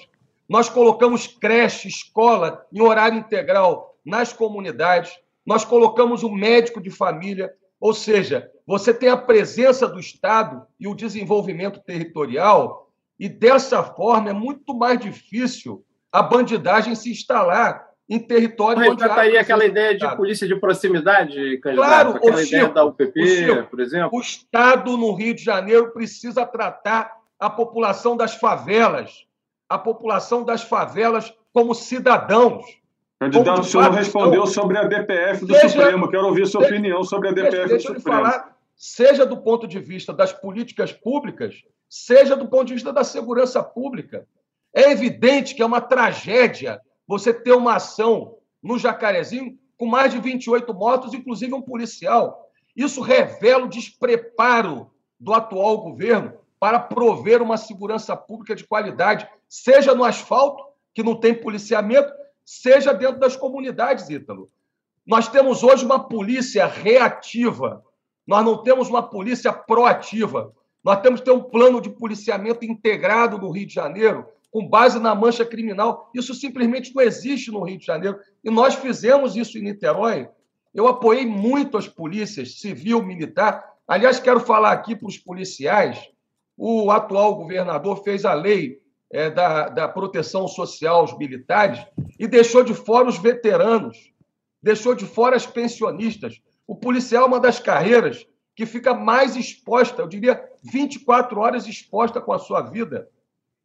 nós colocamos creche, escola em horário integral nas comunidades, nós colocamos um médico de família, ou seja, você tem a presença do Estado e o desenvolvimento territorial, e dessa forma é muito mais difícil a bandidagem se instalar em território. Mas trataria aquela ideia de polícia de proximidade, candidato? Claro, aquela o ideia da UPP, Chico, por exemplo? O Estado no Rio de Janeiro precisa tratar a população das favelas, a população das favelas como cidadãos. Candidato, o senhor não respondeu sobre a DPF do deixa, Supremo. Quero ouvir sua deixa, opinião sobre a DPF deixa, do Supremo. Falar, seja do ponto de vista das políticas públicas, seja do ponto de vista da segurança pública. É evidente que é uma tragédia você ter uma ação no Jacarezinho com mais de 28 mortos, inclusive um policial. Isso revela o despreparo do atual governo para prover uma segurança pública de qualidade, seja no asfalto, que não tem policiamento, seja dentro das comunidades, Ítalo. Nós temos hoje uma polícia reativa, nós não temos uma polícia proativa. Nós temos que ter um plano de policiamento integrado no Rio de Janeiro, com base na mancha criminal. Isso simplesmente não existe no Rio de Janeiro. E nós fizemos isso em Niterói. Eu apoiei muito as polícias, civil, militar. Aliás, quero falar aqui para os policiais: o atual governador fez a lei é, da, da proteção social aos militares e deixou de fora os veteranos, deixou de fora as pensionistas. O policial é uma das carreiras que fica mais exposta, eu diria 24 horas exposta com a sua vida.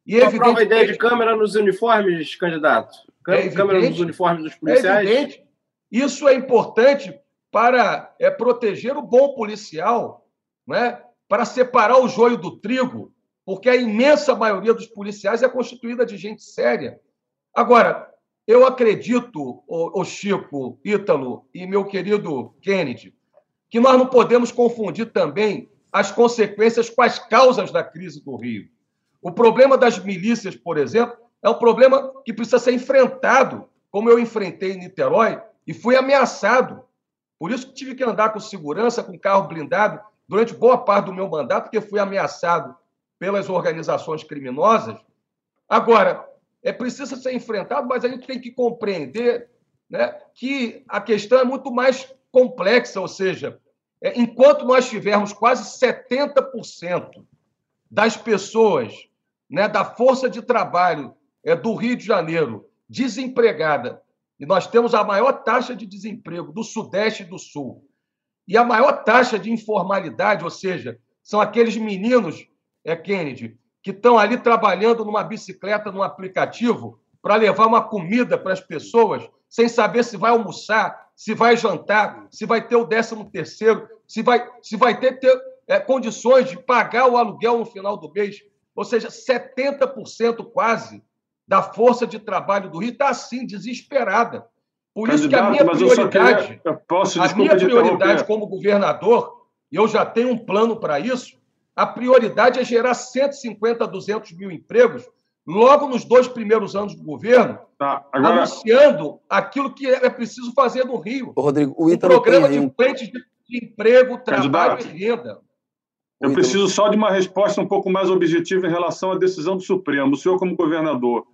E é evidente, a ideia de câmera nos uniformes, candidato? É câmera nos uniformes dos policiais? É evidente. Isso é importante para é, proteger o bom policial, né? para separar o joio do trigo, porque a imensa maioria dos policiais é constituída de gente séria. Agora, eu acredito, o, Chico, Ítalo e meu querido Kennedy, que nós não podemos confundir também as consequências com as causas da crise do Rio. O problema das milícias, por exemplo, é um problema que precisa ser enfrentado, como eu enfrentei em Niterói e fui ameaçado. Por isso que tive que andar com segurança, com carro blindado, durante boa parte do meu mandato, porque fui ameaçado pelas organizações criminosas. Agora, é preciso ser enfrentado, mas a gente tem que compreender né, que a questão é muito mais complexa, ou seja, é, enquanto nós tivermos quase 70% das pessoas né, da força de trabalho é, do Rio de Janeiro desempregada, e nós temos a maior taxa de desemprego do Sudeste e do Sul, e a maior taxa de informalidade, ou seja, são aqueles meninos é Kennedy, que estão ali trabalhando numa bicicleta, num aplicativo, para levar uma comida para as pessoas, sem saber se vai almoçar, se vai jantar, se vai ter o décimo terceiro, se vai, se vai ter, ter é, condições de pagar o aluguel no final do mês. Ou seja, 70% quase da força de trabalho do Rio está assim, desesperada. Por isso que a minha prioridade, queria, posso, a minha prioridade como governador, e eu já tenho um plano para isso, a prioridade é gerar 150, 200 mil empregos logo nos dois primeiros anos do governo, tá, agora... anunciando aquilo que é preciso fazer no Rio. Ô, Rodrigo, o, o programa de frente de emprego, trabalho Candidato, e renda. Eu preciso só de uma resposta um pouco mais objetiva em relação à decisão do Supremo. O senhor, como governador,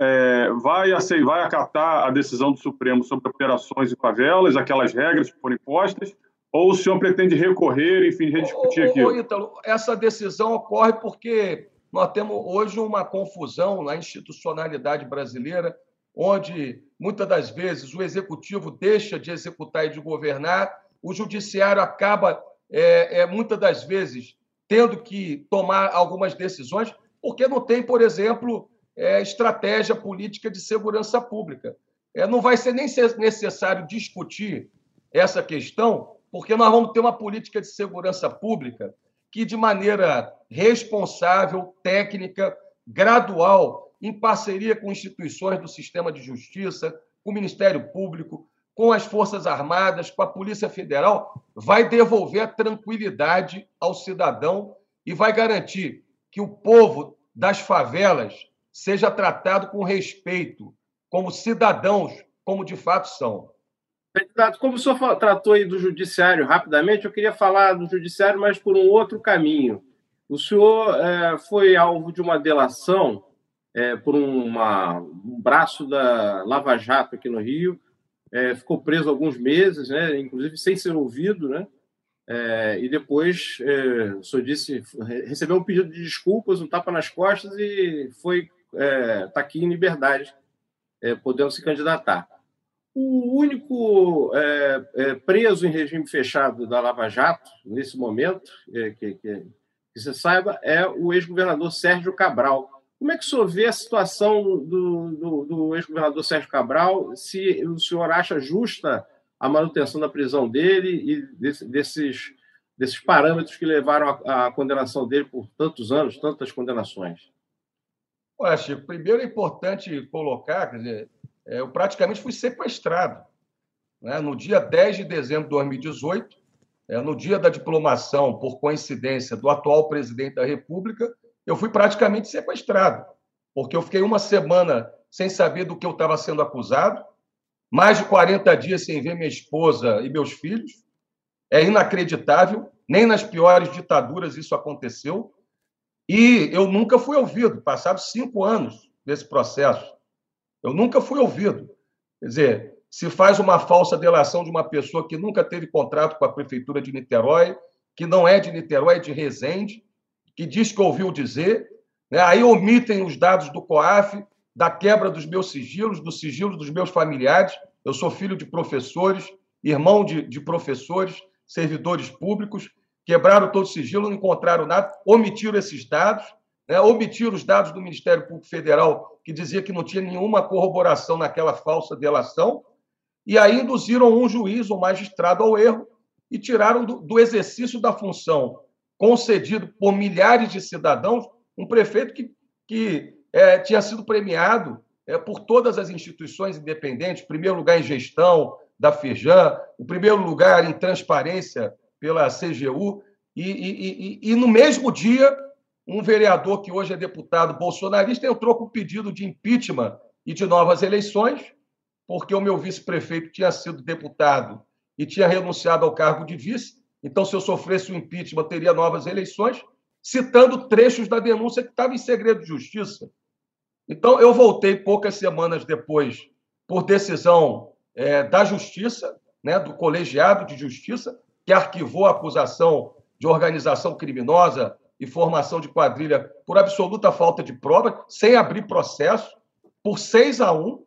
é, vai, aceitar, vai acatar a decisão do Supremo sobre operações e favelas, aquelas regras que foram impostas, ou o senhor pretende recorrer, enfim, rediscutir ô, aquilo? Ô, Ítalo, essa decisão ocorre porque nós temos hoje uma confusão na institucionalidade brasileira, onde muitas das vezes o executivo deixa de executar e de governar, o judiciário acaba, é, é, muitas das vezes, tendo que tomar algumas decisões, porque não tem, por exemplo, é, estratégia política de segurança pública. É, não vai ser nem necessário discutir essa questão porque nós vamos ter uma política de segurança pública que, de maneira responsável, técnica, gradual, em parceria com instituições do sistema de justiça, com o Ministério Público, com as Forças Armadas, com a Polícia Federal, vai devolver a tranquilidade ao cidadão e vai garantir que o povo das favelas seja tratado com respeito, como cidadãos, como de fato são. Candidato, como o senhor tratou aí do judiciário rapidamente, eu queria falar do judiciário, mas por um outro caminho. O senhor é, foi alvo de uma delação é, por uma, um braço da Lava Jato aqui no Rio, é, ficou preso alguns meses, né, inclusive sem ser ouvido, né, é, e depois é, o senhor disse, recebeu um pedido de desculpas, um tapa nas costas e foi está é, aqui em liberdade, podendo se candidatar. O único é, é, preso em regime fechado da Lava Jato, nesse momento, é, que, que, que você saiba, é o ex-governador Sérgio Cabral. Como é que o senhor vê a situação do, do, do ex-governador Sérgio Cabral? Se o senhor acha justa a manutenção da prisão dele e desse, desses, desses parâmetros que levaram à condenação dele por tantos anos, tantas condenações? Olha, Chico, primeiro é importante colocar, quer dizer, eu praticamente fui sequestrado. Né? No dia 10 de dezembro de 2018, é, no dia da diplomação, por coincidência, do atual presidente da República, eu fui praticamente sequestrado, porque eu fiquei uma semana sem saber do que eu estava sendo acusado. mais de 40 dias sem ver minha esposa e meus filhos. É inacreditável, nem nas piores ditaduras isso aconteceu. E eu nunca fui ouvido, passados cinco anos desse processo. Eu nunca fui ouvido. Quer dizer, se faz uma falsa delação de uma pessoa que nunca teve contrato com a prefeitura de Niterói, que não é de Niterói, é de Resende, que diz que ouviu dizer, né? aí omitem os dados do COAF, da quebra dos meus sigilos, do sigilo dos meus familiares. Eu sou filho de professores, irmão de, de professores, servidores públicos, quebraram todo o sigilo, não encontraram nada, omitiram esses dados, né? omitiram os dados do Ministério Público Federal, que dizia que não tinha nenhuma corroboração naquela falsa delação, e aí induziram um juiz, um magistrado ao erro, e tiraram do, do exercício da função concedido por milhares de cidadãos um prefeito que, que é, tinha sido premiado é, por todas as instituições independentes, primeiro lugar em gestão da FEJAM, o primeiro lugar em transparência pela CGU, e, e, e, e, no mesmo dia, um vereador que hoje é deputado bolsonarista entrou com pedido de impeachment e de novas eleições, porque o meu vice-prefeito tinha sido deputado e tinha renunciado ao cargo de vice, então, se eu sofresse o um impeachment, teria novas eleições, citando trechos da denúncia que estava em segredo de justiça. Então, eu voltei poucas semanas depois, por decisão é, da Justiça, né, do colegiado de Justiça, que arquivou a acusação de organização criminosa e formação de quadrilha por absoluta falta de prova, sem abrir processo, por 6 a 1.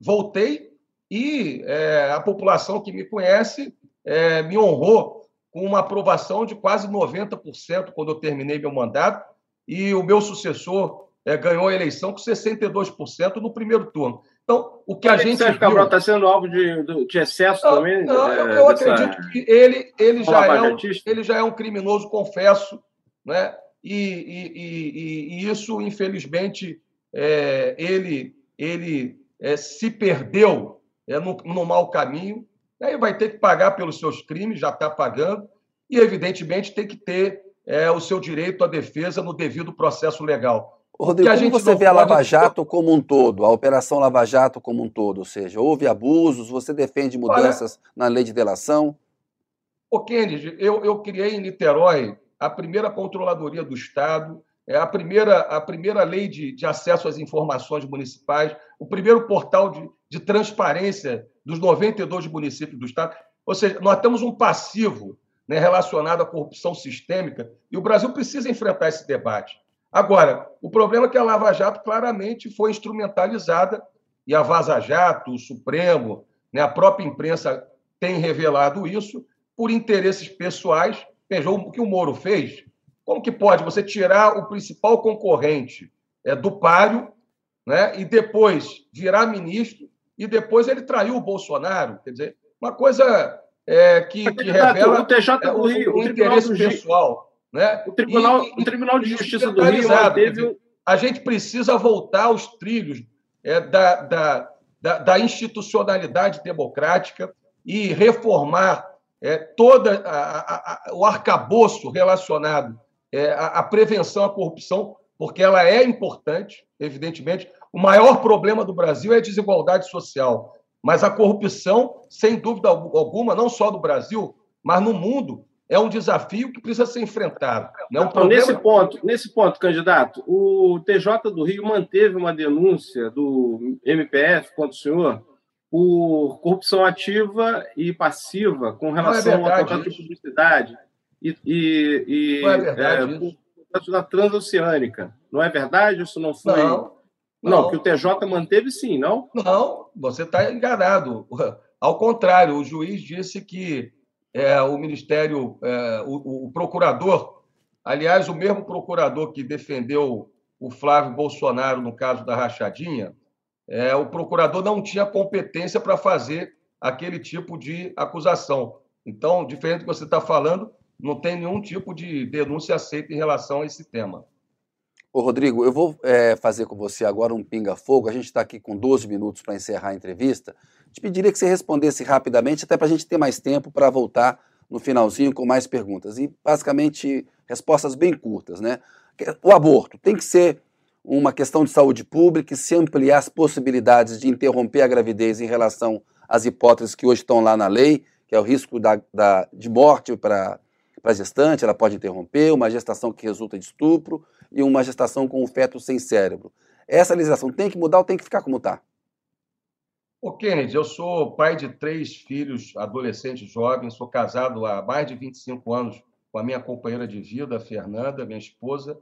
Voltei e é, a população que me conhece é, me honrou com uma aprovação de quase 90% quando eu terminei meu mandato, e o meu sucessor é, ganhou a eleição com 62% no primeiro turno. Então, o que a gente. Sérgio Cabral está sendo alvo de, de excesso não, também? Não, é, eu, eu dessa... acredito que ele, ele, já é um, ele já é um criminoso, confesso, né? e, e, e, e isso, infelizmente, é, ele, ele é, se perdeu é, no, no mau caminho. Aí vai ter que pagar pelos seus crimes, já está pagando, e, evidentemente, tem que ter é, o seu direito à defesa no devido processo legal. Rodrigo, como você vê a Lava Jato como um todo, a Operação Lava Jato como um todo? Ou seja, houve abusos, você defende mudanças Olha, na lei de delação? Ô, Kennedy, eu, eu criei em Niterói a primeira controladoria do Estado, é a primeira, a primeira lei de, de acesso às informações municipais, o primeiro portal de, de transparência dos 92 municípios do Estado. Ou seja, nós temos um passivo né, relacionado à corrupção sistêmica e o Brasil precisa enfrentar esse debate. Agora, o problema é que a Lava Jato claramente foi instrumentalizada e a Vaza Jato, o Supremo, né, a própria imprensa tem revelado isso por interesses pessoais. Veja, o que o Moro fez, como que pode você tirar o principal concorrente é, do páreo né, e depois virar ministro e depois ele traiu o Bolsonaro? Quer dizer, uma coisa é, que, que revela o TJ é, Rio, o, o interesse pessoal. Né? O Tribunal, e, o Tribunal de Justiça do Rio teve... A gente precisa voltar aos trilhos é, da, da, da, da, institucionalidade democrática e reformar é, todo o arcabouço relacionado é, à, à prevenção à corrupção, porque ela é importante, evidentemente. O maior problema do Brasil é a desigualdade social. Mas a corrupção, sem dúvida alguma, não só no Brasil, mas no mundo, é um desafio que precisa ser enfrentado. Não é um então, nesse, ponto, nesse ponto, candidato, o TJ do Rio manteve uma denúncia do MPF contra o senhor por corrupção ativa e passiva com é relação é ao contrato de publicidade e, e, e não é verdade, é, da transoceânica. Não é verdade? Isso não foi. Não, não, não que o TJ manteve sim, não? Não, você está enganado. Ao contrário, o juiz disse que é, o Ministério, é, o, o, procurador, aliás, o mesmo procurador que defendeu o Flávio Bolsonaro no caso da rachadinha, é, o procurador não tinha competência para fazer aquele tipo de acusação. Então, diferente do que você está falando, não tem nenhum tipo de denúncia aceita em relação a esse tema. Ô, Rodrigo, eu vou é, fazer com você agora um pinga-fogo. A gente está aqui com 12 minutos para encerrar a entrevista. Te pediria que você respondesse rapidamente, até para a gente ter mais tempo para voltar no finalzinho com mais perguntas. E, basicamente, respostas bem curtas, né? O aborto tem que ser uma questão de saúde pública e se ampliar as possibilidades de interromper a gravidez em relação às hipóteses que hoje estão lá na lei, que é o risco da, da de morte para a gestante, ela pode interromper, uma gestação que resulta de estupro e uma gestação com um feto sem cérebro. Essa legislação tem que mudar ou tem que ficar como está? Ô, Kennedy, eu sou pai de três filhos adolescentes jovens, sou casado há mais de 25 anos com a minha companheira de vida, Fernanda, minha esposa,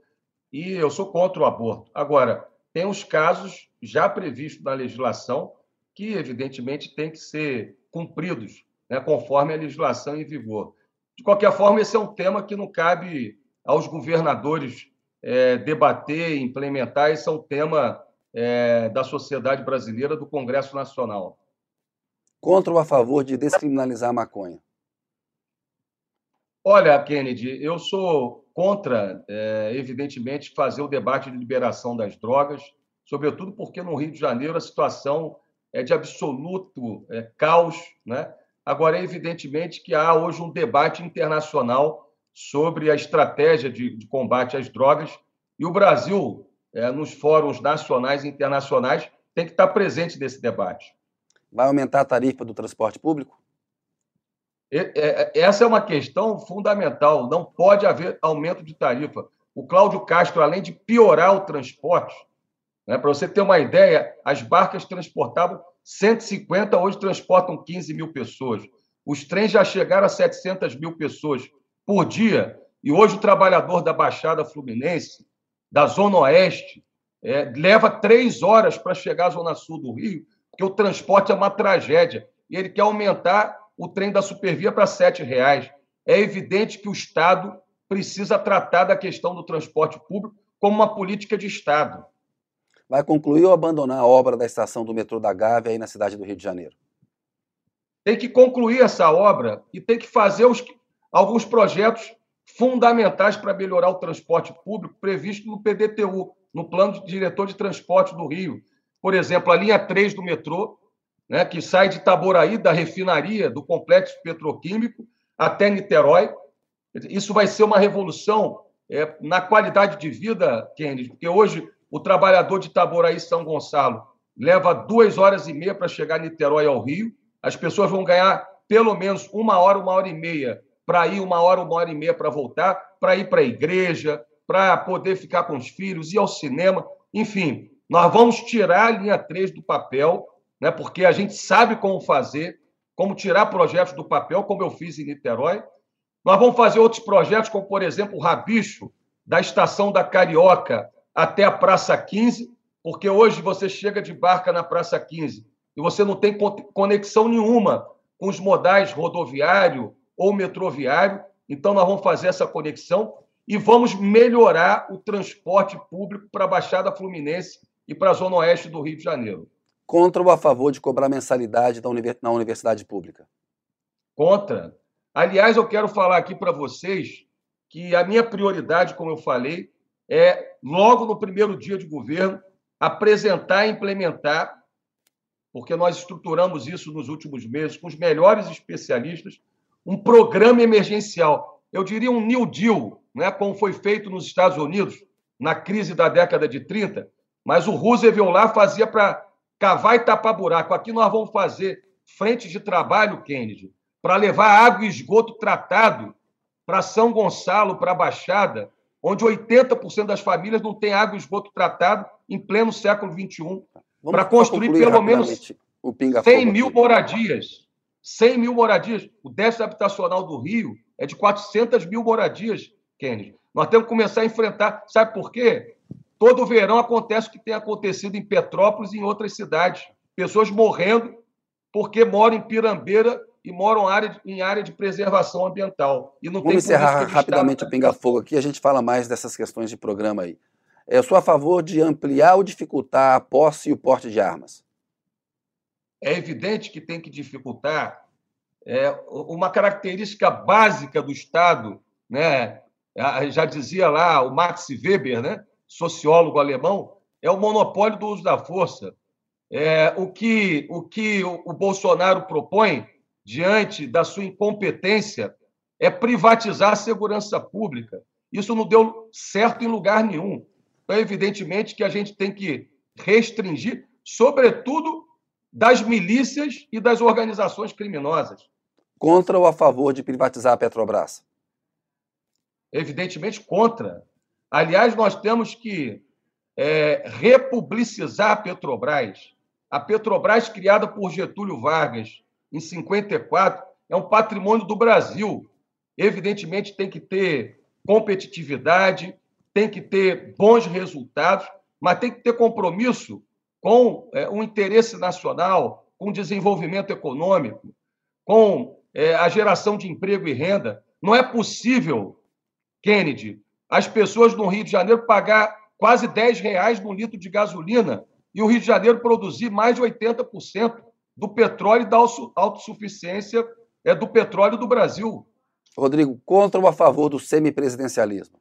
e eu sou contra o aborto. Agora, tem os casos já previstos na legislação que, evidentemente, têm que ser cumpridos, né, conforme a legislação em vigor. De qualquer forma, esse é um tema que não cabe aos governadores é, debater e implementar, esse é um tema é, da sociedade brasileira, do Congresso Nacional. Contra ou a favor de descriminalizar a maconha? Olha, Kennedy, eu sou contra, é, evidentemente, fazer o debate de liberação das drogas, sobretudo porque no Rio de Janeiro a situação é de absoluto é, caos. Né? Agora, é evidentemente que há hoje um debate internacional sobre a estratégia de, de combate às drogas e o Brasil é, nos fóruns nacionais e internacionais, tem que estar presente nesse debate. Vai aumentar a tarifa do transporte público? É, essa é uma questão fundamental. Não pode haver aumento de tarifa. O Cláudio Castro, além de piorar o transporte, né, para você ter uma ideia, as barcas transportavam 150, hoje transportam 15 mil pessoas. Os trens já chegaram a 700 mil pessoas por dia. E hoje o trabalhador da Baixada Fluminense da Zona Oeste, é, leva três horas para chegar à Zona Sul do Rio, porque o transporte é uma tragédia. E ele quer aumentar o trem da Supervia para R$ reais. É evidente que o Estado precisa tratar da questão do transporte público como uma política de Estado. Vai concluir ou abandonar a obra da estação do metrô da Gávea aí na cidade do Rio de Janeiro? Tem que concluir essa obra e tem que fazer os, alguns projetos fundamentais para melhorar o transporte público previsto no PDTU, no Plano de Diretor de Transporte do Rio. Por exemplo, a linha 3 do metrô, né, que sai de Itaboraí, da refinaria, do complexo petroquímico, até Niterói. Isso vai ser uma revolução é, na qualidade de vida, Kennedy, porque hoje o trabalhador de Itaboraí São Gonçalo leva duas horas e meia para chegar a Niterói ao Rio. As pessoas vão ganhar pelo menos uma hora, uma hora e meia para ir uma hora, uma hora e meia para voltar, para ir para a igreja, para poder ficar com os filhos, ir ao cinema. Enfim, nós vamos tirar a linha 3 do papel, né, porque a gente sabe como fazer, como tirar projetos do papel, como eu fiz em Niterói. Nós vamos fazer outros projetos, como, por exemplo, o Rabicho, da estação da Carioca até a Praça 15, porque hoje você chega de barca na Praça 15 e você não tem conexão nenhuma com os modais rodoviário, ou metroviário. Então, nós vamos fazer essa conexão e vamos melhorar o transporte público para a Baixada Fluminense e para a Zona Oeste do Rio de Janeiro. Contra ou a favor de cobrar mensalidade na universidade pública? Contra. Aliás, eu quero falar aqui para vocês que a minha prioridade, como eu falei, é, logo no primeiro dia de governo, apresentar e implementar, porque nós estruturamos isso nos últimos meses com os melhores especialistas, um programa emergencial, eu diria um New Deal, né, como foi feito nos Estados Unidos na crise da década de 30, mas o Roosevelt lá fazia para cavar e tapar buraco. Aqui nós vamos fazer frentes de trabalho, Kennedy, para levar água e esgoto tratado para São Gonçalo, para a Baixada, onde 80% das famílias não têm água e esgoto tratado em pleno século XXI, para construir pelo menos 100 mil moradias. 100 mil moradias. O déficit habitacional do Rio é de 400 mil moradias, Kennedy. Nós temos que começar a enfrentar. Sabe por quê? Todo verão acontece o que tem acontecido em Petrópolis e em outras cidades. Pessoas morrendo porque moram em Pirambeira e moram em área de preservação ambiental. E não Vamos encerrar rapidamente o Pinga Fogo aqui, a gente fala mais dessas questões de programa aí. Eu sou a favor de ampliar ou dificultar a posse e o porte de armas. É evidente que tem que dificultar é, uma característica básica do Estado, né? já dizia lá o Max Weber, né? Sociólogo alemão, é o monopólio do uso da força. É, o que o, que o Bolsonaro propõe, diante da sua incompetência, é privatizar a segurança pública. Isso não deu certo em lugar nenhum. Então, evidentemente que a gente tem que restringir, sobretudo das milícias e das organizações criminosas. Contra ou a favor de privatizar a Petrobras? Evidentemente contra. Aliás, nós temos que é, republicizar a Petrobras. A Petrobras, criada por Getúlio Vargas em 54, é um patrimônio do Brasil. Evidentemente, tem que ter competitividade, tem que ter bons resultados, mas tem que ter compromisso com é, o interesse nacional, com o desenvolvimento econômico, com é, a geração de emprego e renda. Não é possível, Kennedy, as pessoas no Rio de Janeiro pagar quase 10 reais no litro de gasolina e o Rio de Janeiro produzir mais de 80% do petróleo e da autossuficiência é, do petróleo do Brasil. Rodrigo, contra ou a favor do semipresidencialismo?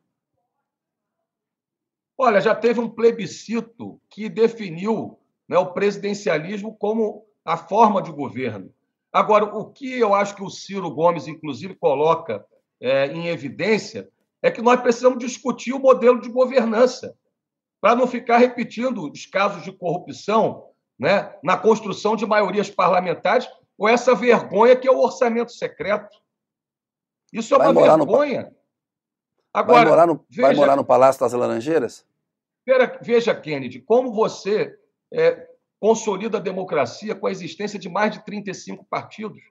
Olha, já teve um plebiscito que definiu né, o presidencialismo como a forma de governo. Agora, o que eu acho que o Ciro Gomes, inclusive, coloca é, em evidência é que nós precisamos discutir o modelo de governança, para não ficar repetindo os casos de corrupção né, na construção de maiorias parlamentares ou essa vergonha que é o orçamento secreto. Isso é uma vergonha. No... Agora, vai morar, no, veja... vai morar no Palácio das Laranjeiras? Veja, Kennedy, como você é, consolida a democracia com a existência de mais de 35 partidos.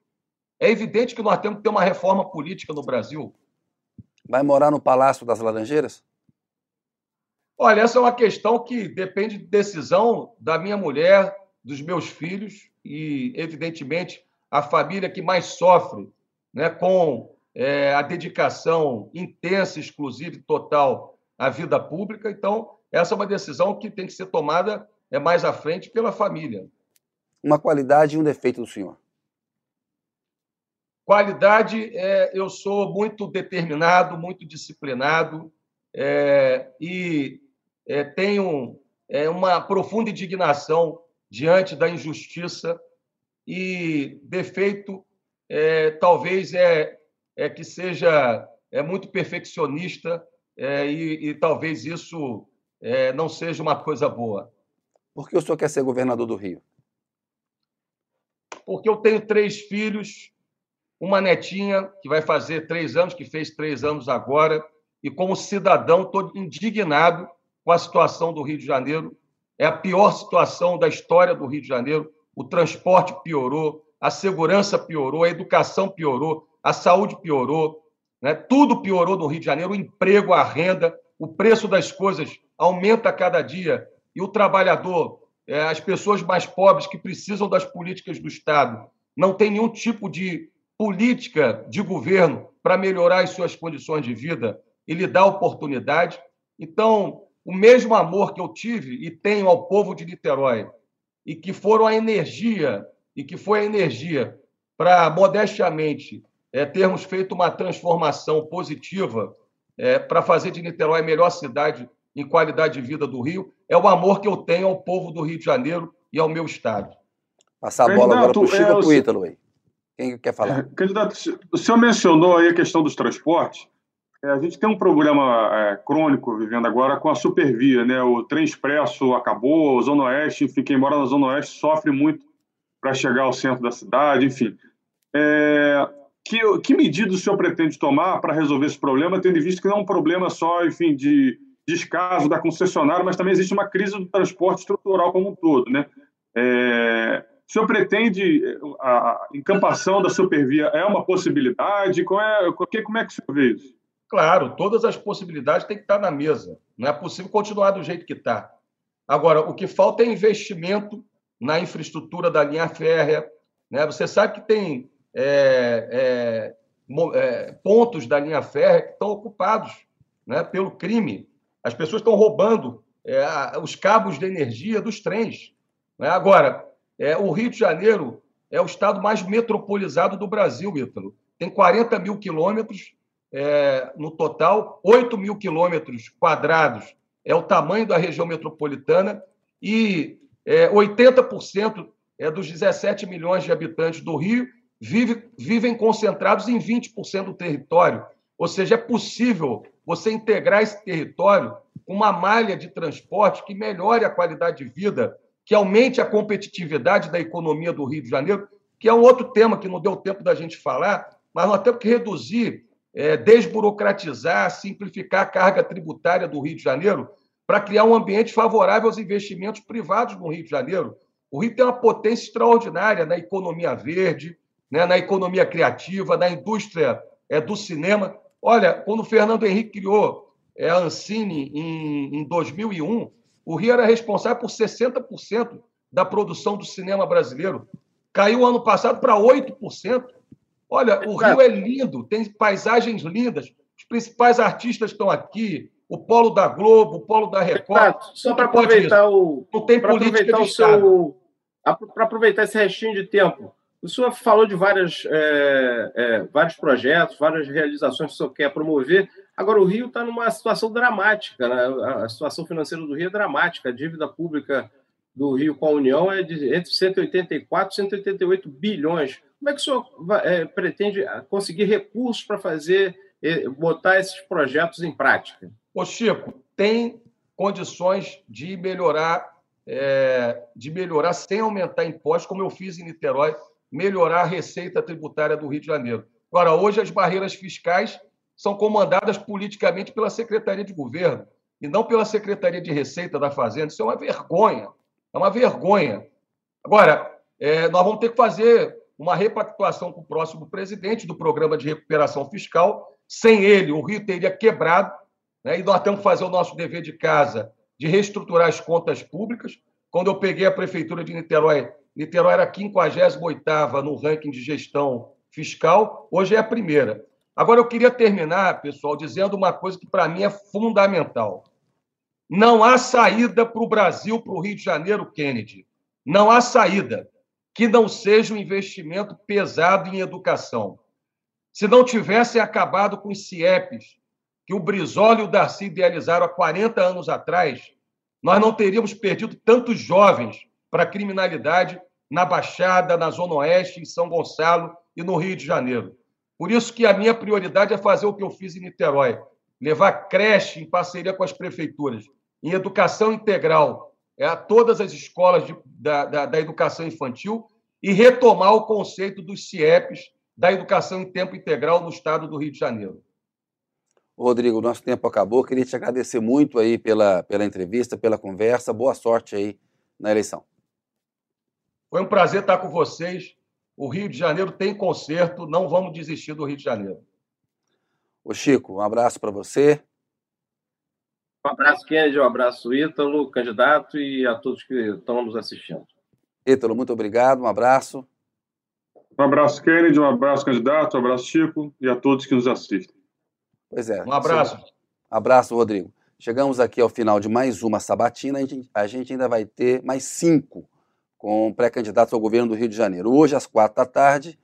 É evidente que nós temos que ter uma reforma política no Brasil. Vai morar no Palácio das Laranjeiras? Olha, essa é uma questão que depende de decisão da minha mulher, dos meus filhos e, evidentemente, a família que mais sofre né, com é, a dedicação intensa, exclusiva e total à vida pública. Então, essa é uma decisão que tem que ser tomada é, mais à frente pela família. Uma qualidade e um defeito do senhor? Qualidade, é, eu sou muito determinado, muito disciplinado é, e é, tenho é, uma profunda indignação diante da injustiça e defeito é, talvez é, é que seja é muito perfeccionista é, e, e talvez isso não seja uma coisa boa. Por que o senhor quer ser governador do Rio? Porque eu tenho três filhos, uma netinha que vai fazer três anos, que fez três anos agora, e como cidadão estou indignado com a situação do Rio de Janeiro. É a pior situação da história do Rio de Janeiro. O transporte piorou, a segurança piorou, a educação piorou, a saúde piorou, né? tudo piorou no Rio de Janeiro, o emprego, a renda, o preço das coisas aumenta a cada dia e o trabalhador, é, as pessoas mais pobres que precisam das políticas do Estado, não tem nenhum tipo de política de governo para melhorar as suas condições de vida e lhe dar oportunidade. Então, o mesmo amor que eu tive e tenho ao povo de Niterói, e que foram a energia, e que foi a energia para, modestamente, é, termos feito uma transformação positiva é, para fazer de Niterói a melhor cidade em qualidade de vida do Rio, é o amor que eu tenho ao povo do Rio de Janeiro e ao meu Estado. Passar a bola agora para o Chico é, ou para o Ítalo aí. Quem quer falar? É, candidato, o senhor mencionou aí a questão dos transportes. É, a gente tem um problema é, crônico vivendo agora com a supervia, né? O trem expresso acabou, o Zona Oeste, enfim, quem mora na Zona Oeste sofre muito para chegar ao centro da cidade, enfim. É, que, que medidas o senhor pretende tomar para resolver esse problema, tendo visto que não é um problema só, enfim, de descaso da concessionária, mas também existe uma crise do transporte estrutural como um todo, né? É, o senhor pretende a encampação da supervia é uma possibilidade? Como é, como é que o senhor vê isso? Claro, todas as possibilidades têm que estar na mesa. Não é possível continuar do jeito que está. Agora, o que falta é investimento na infraestrutura da linha férrea. Né? Você sabe que tem é, é, é, pontos da linha férrea que estão ocupados né, pelo crime. As pessoas estão roubando é, os cabos de energia dos trens. Né? Agora, é, o Rio de Janeiro é o estado mais metropolizado do Brasil, Ítalo. Tem 40 mil quilômetros é, no total, 8 mil quilômetros quadrados é o tamanho da região metropolitana e é, 80% é, dos 17 milhões de habitantes do Rio vive, vivem concentrados em 20% do território. Ou seja, é possível você integrar esse território uma malha de transporte que melhore a qualidade de vida, que aumente a competitividade da economia do Rio de Janeiro, que é um outro tema que não deu tempo da gente falar, mas nós temos que reduzir, é, desburocratizar, simplificar a carga tributária do Rio de Janeiro para criar um ambiente favorável aos investimentos privados no Rio de Janeiro. O Rio tem uma potência extraordinária na economia verde, né, na economia criativa, na indústria é, do cinema. Olha, quando o Fernando Henrique criou é, a Ancine em, em 2001, o Rio era responsável por 60% da produção do cinema brasileiro. Caiu ano passado para 8%. Olha, o Rio é lindo, tem paisagens lindas. Os principais artistas estão aqui, o polo da Globo, o polo da Record. Só para aproveitar o. Não tem política aproveitar seu. Para aproveitar esse restinho de tempo, o senhor falou de várias, é, é, vários projetos, várias realizações que o senhor quer promover. Agora, o Rio está numa situação dramática, né? a situação financeira do Rio é dramática, a dívida pública do Rio com a União é de entre 184 e 188 bilhões. Como é que o senhor é, pretende conseguir recursos para fazer, é, botar esses projetos em prática? Ô, Chico, tem condições de melhorar, é, de melhorar sem aumentar impostos, como eu fiz em Niterói, melhorar a receita tributária do Rio de Janeiro. Agora, hoje as barreiras fiscais são comandadas politicamente pela Secretaria de Governo e não pela Secretaria de Receita da Fazenda. Isso é uma vergonha. É uma vergonha. Agora, é, nós vamos ter que fazer uma repactuação com o próximo presidente do programa de recuperação fiscal. Sem ele, o Rio teria quebrado, né? e nós temos que fazer o nosso dever de casa de reestruturar as contas públicas. Quando eu peguei a prefeitura de Niterói, Niterói era a 58 no ranking de gestão fiscal, hoje é a primeira. Agora, eu queria terminar, pessoal, dizendo uma coisa que para mim é fundamental. Não há saída para o Brasil, para o Rio de Janeiro, Kennedy. Não há saída que não seja um investimento pesado em educação. Se não tivessem acabado com os CIEPs, que o Brizola e o Darcy idealizaram há 40 anos atrás, nós não teríamos perdido tantos jovens para a criminalidade na Baixada, na Zona Oeste, em São Gonçalo e no Rio de Janeiro. Por isso que a minha prioridade é fazer o que eu fiz em Niterói, levar creche em parceria com as prefeituras, em educação integral é, a todas as escolas de, da, da, da, educação infantil e retomar o conceito dos CIEPs da educação em tempo integral no estado do Rio de Janeiro. Rodrigo, nosso tempo acabou. Queria te agradecer muito aí pela, pela entrevista, pela conversa. Boa sorte aí na eleição. Foi um prazer estar com vocês. O Rio de Janeiro tem conserto, não vamos desistir do Rio de Janeiro. Ô Chico, um abraço para você. Um abraço, Kennedy, um abraço, Ítalo, candidato, e a todos que estão nos assistindo. Ítalo, muito obrigado, um abraço. Um abraço, Kennedy, um abraço, candidato, um abraço, Chico, e a todos que nos assistem. Pois é. Um abraço. Um abraço, Rodrigo. Chegamos aqui ao final de mais uma sabatina, a gente, a gente ainda vai ter mais cinco com pré-candidatos ao governo do Rio de Janeiro. Hoje, às quatro da tarde,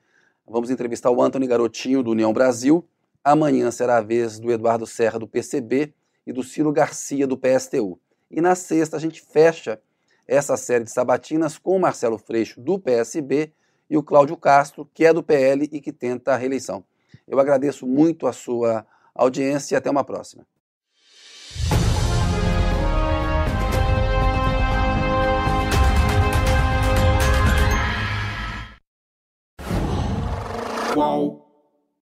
vamos entrevistar o Antônio Garotinho, do União Brasil. Amanhã será a vez do Eduardo Serra, do PCB e do Ciro Garcia, do PSTU. E na sexta a gente fecha essa série de sabatinas com o Marcelo Freixo, do PSB, e o Cláudio Castro, que é do PL e que tenta a reeleição. Eu agradeço muito a sua audiência e até uma próxima. Qual?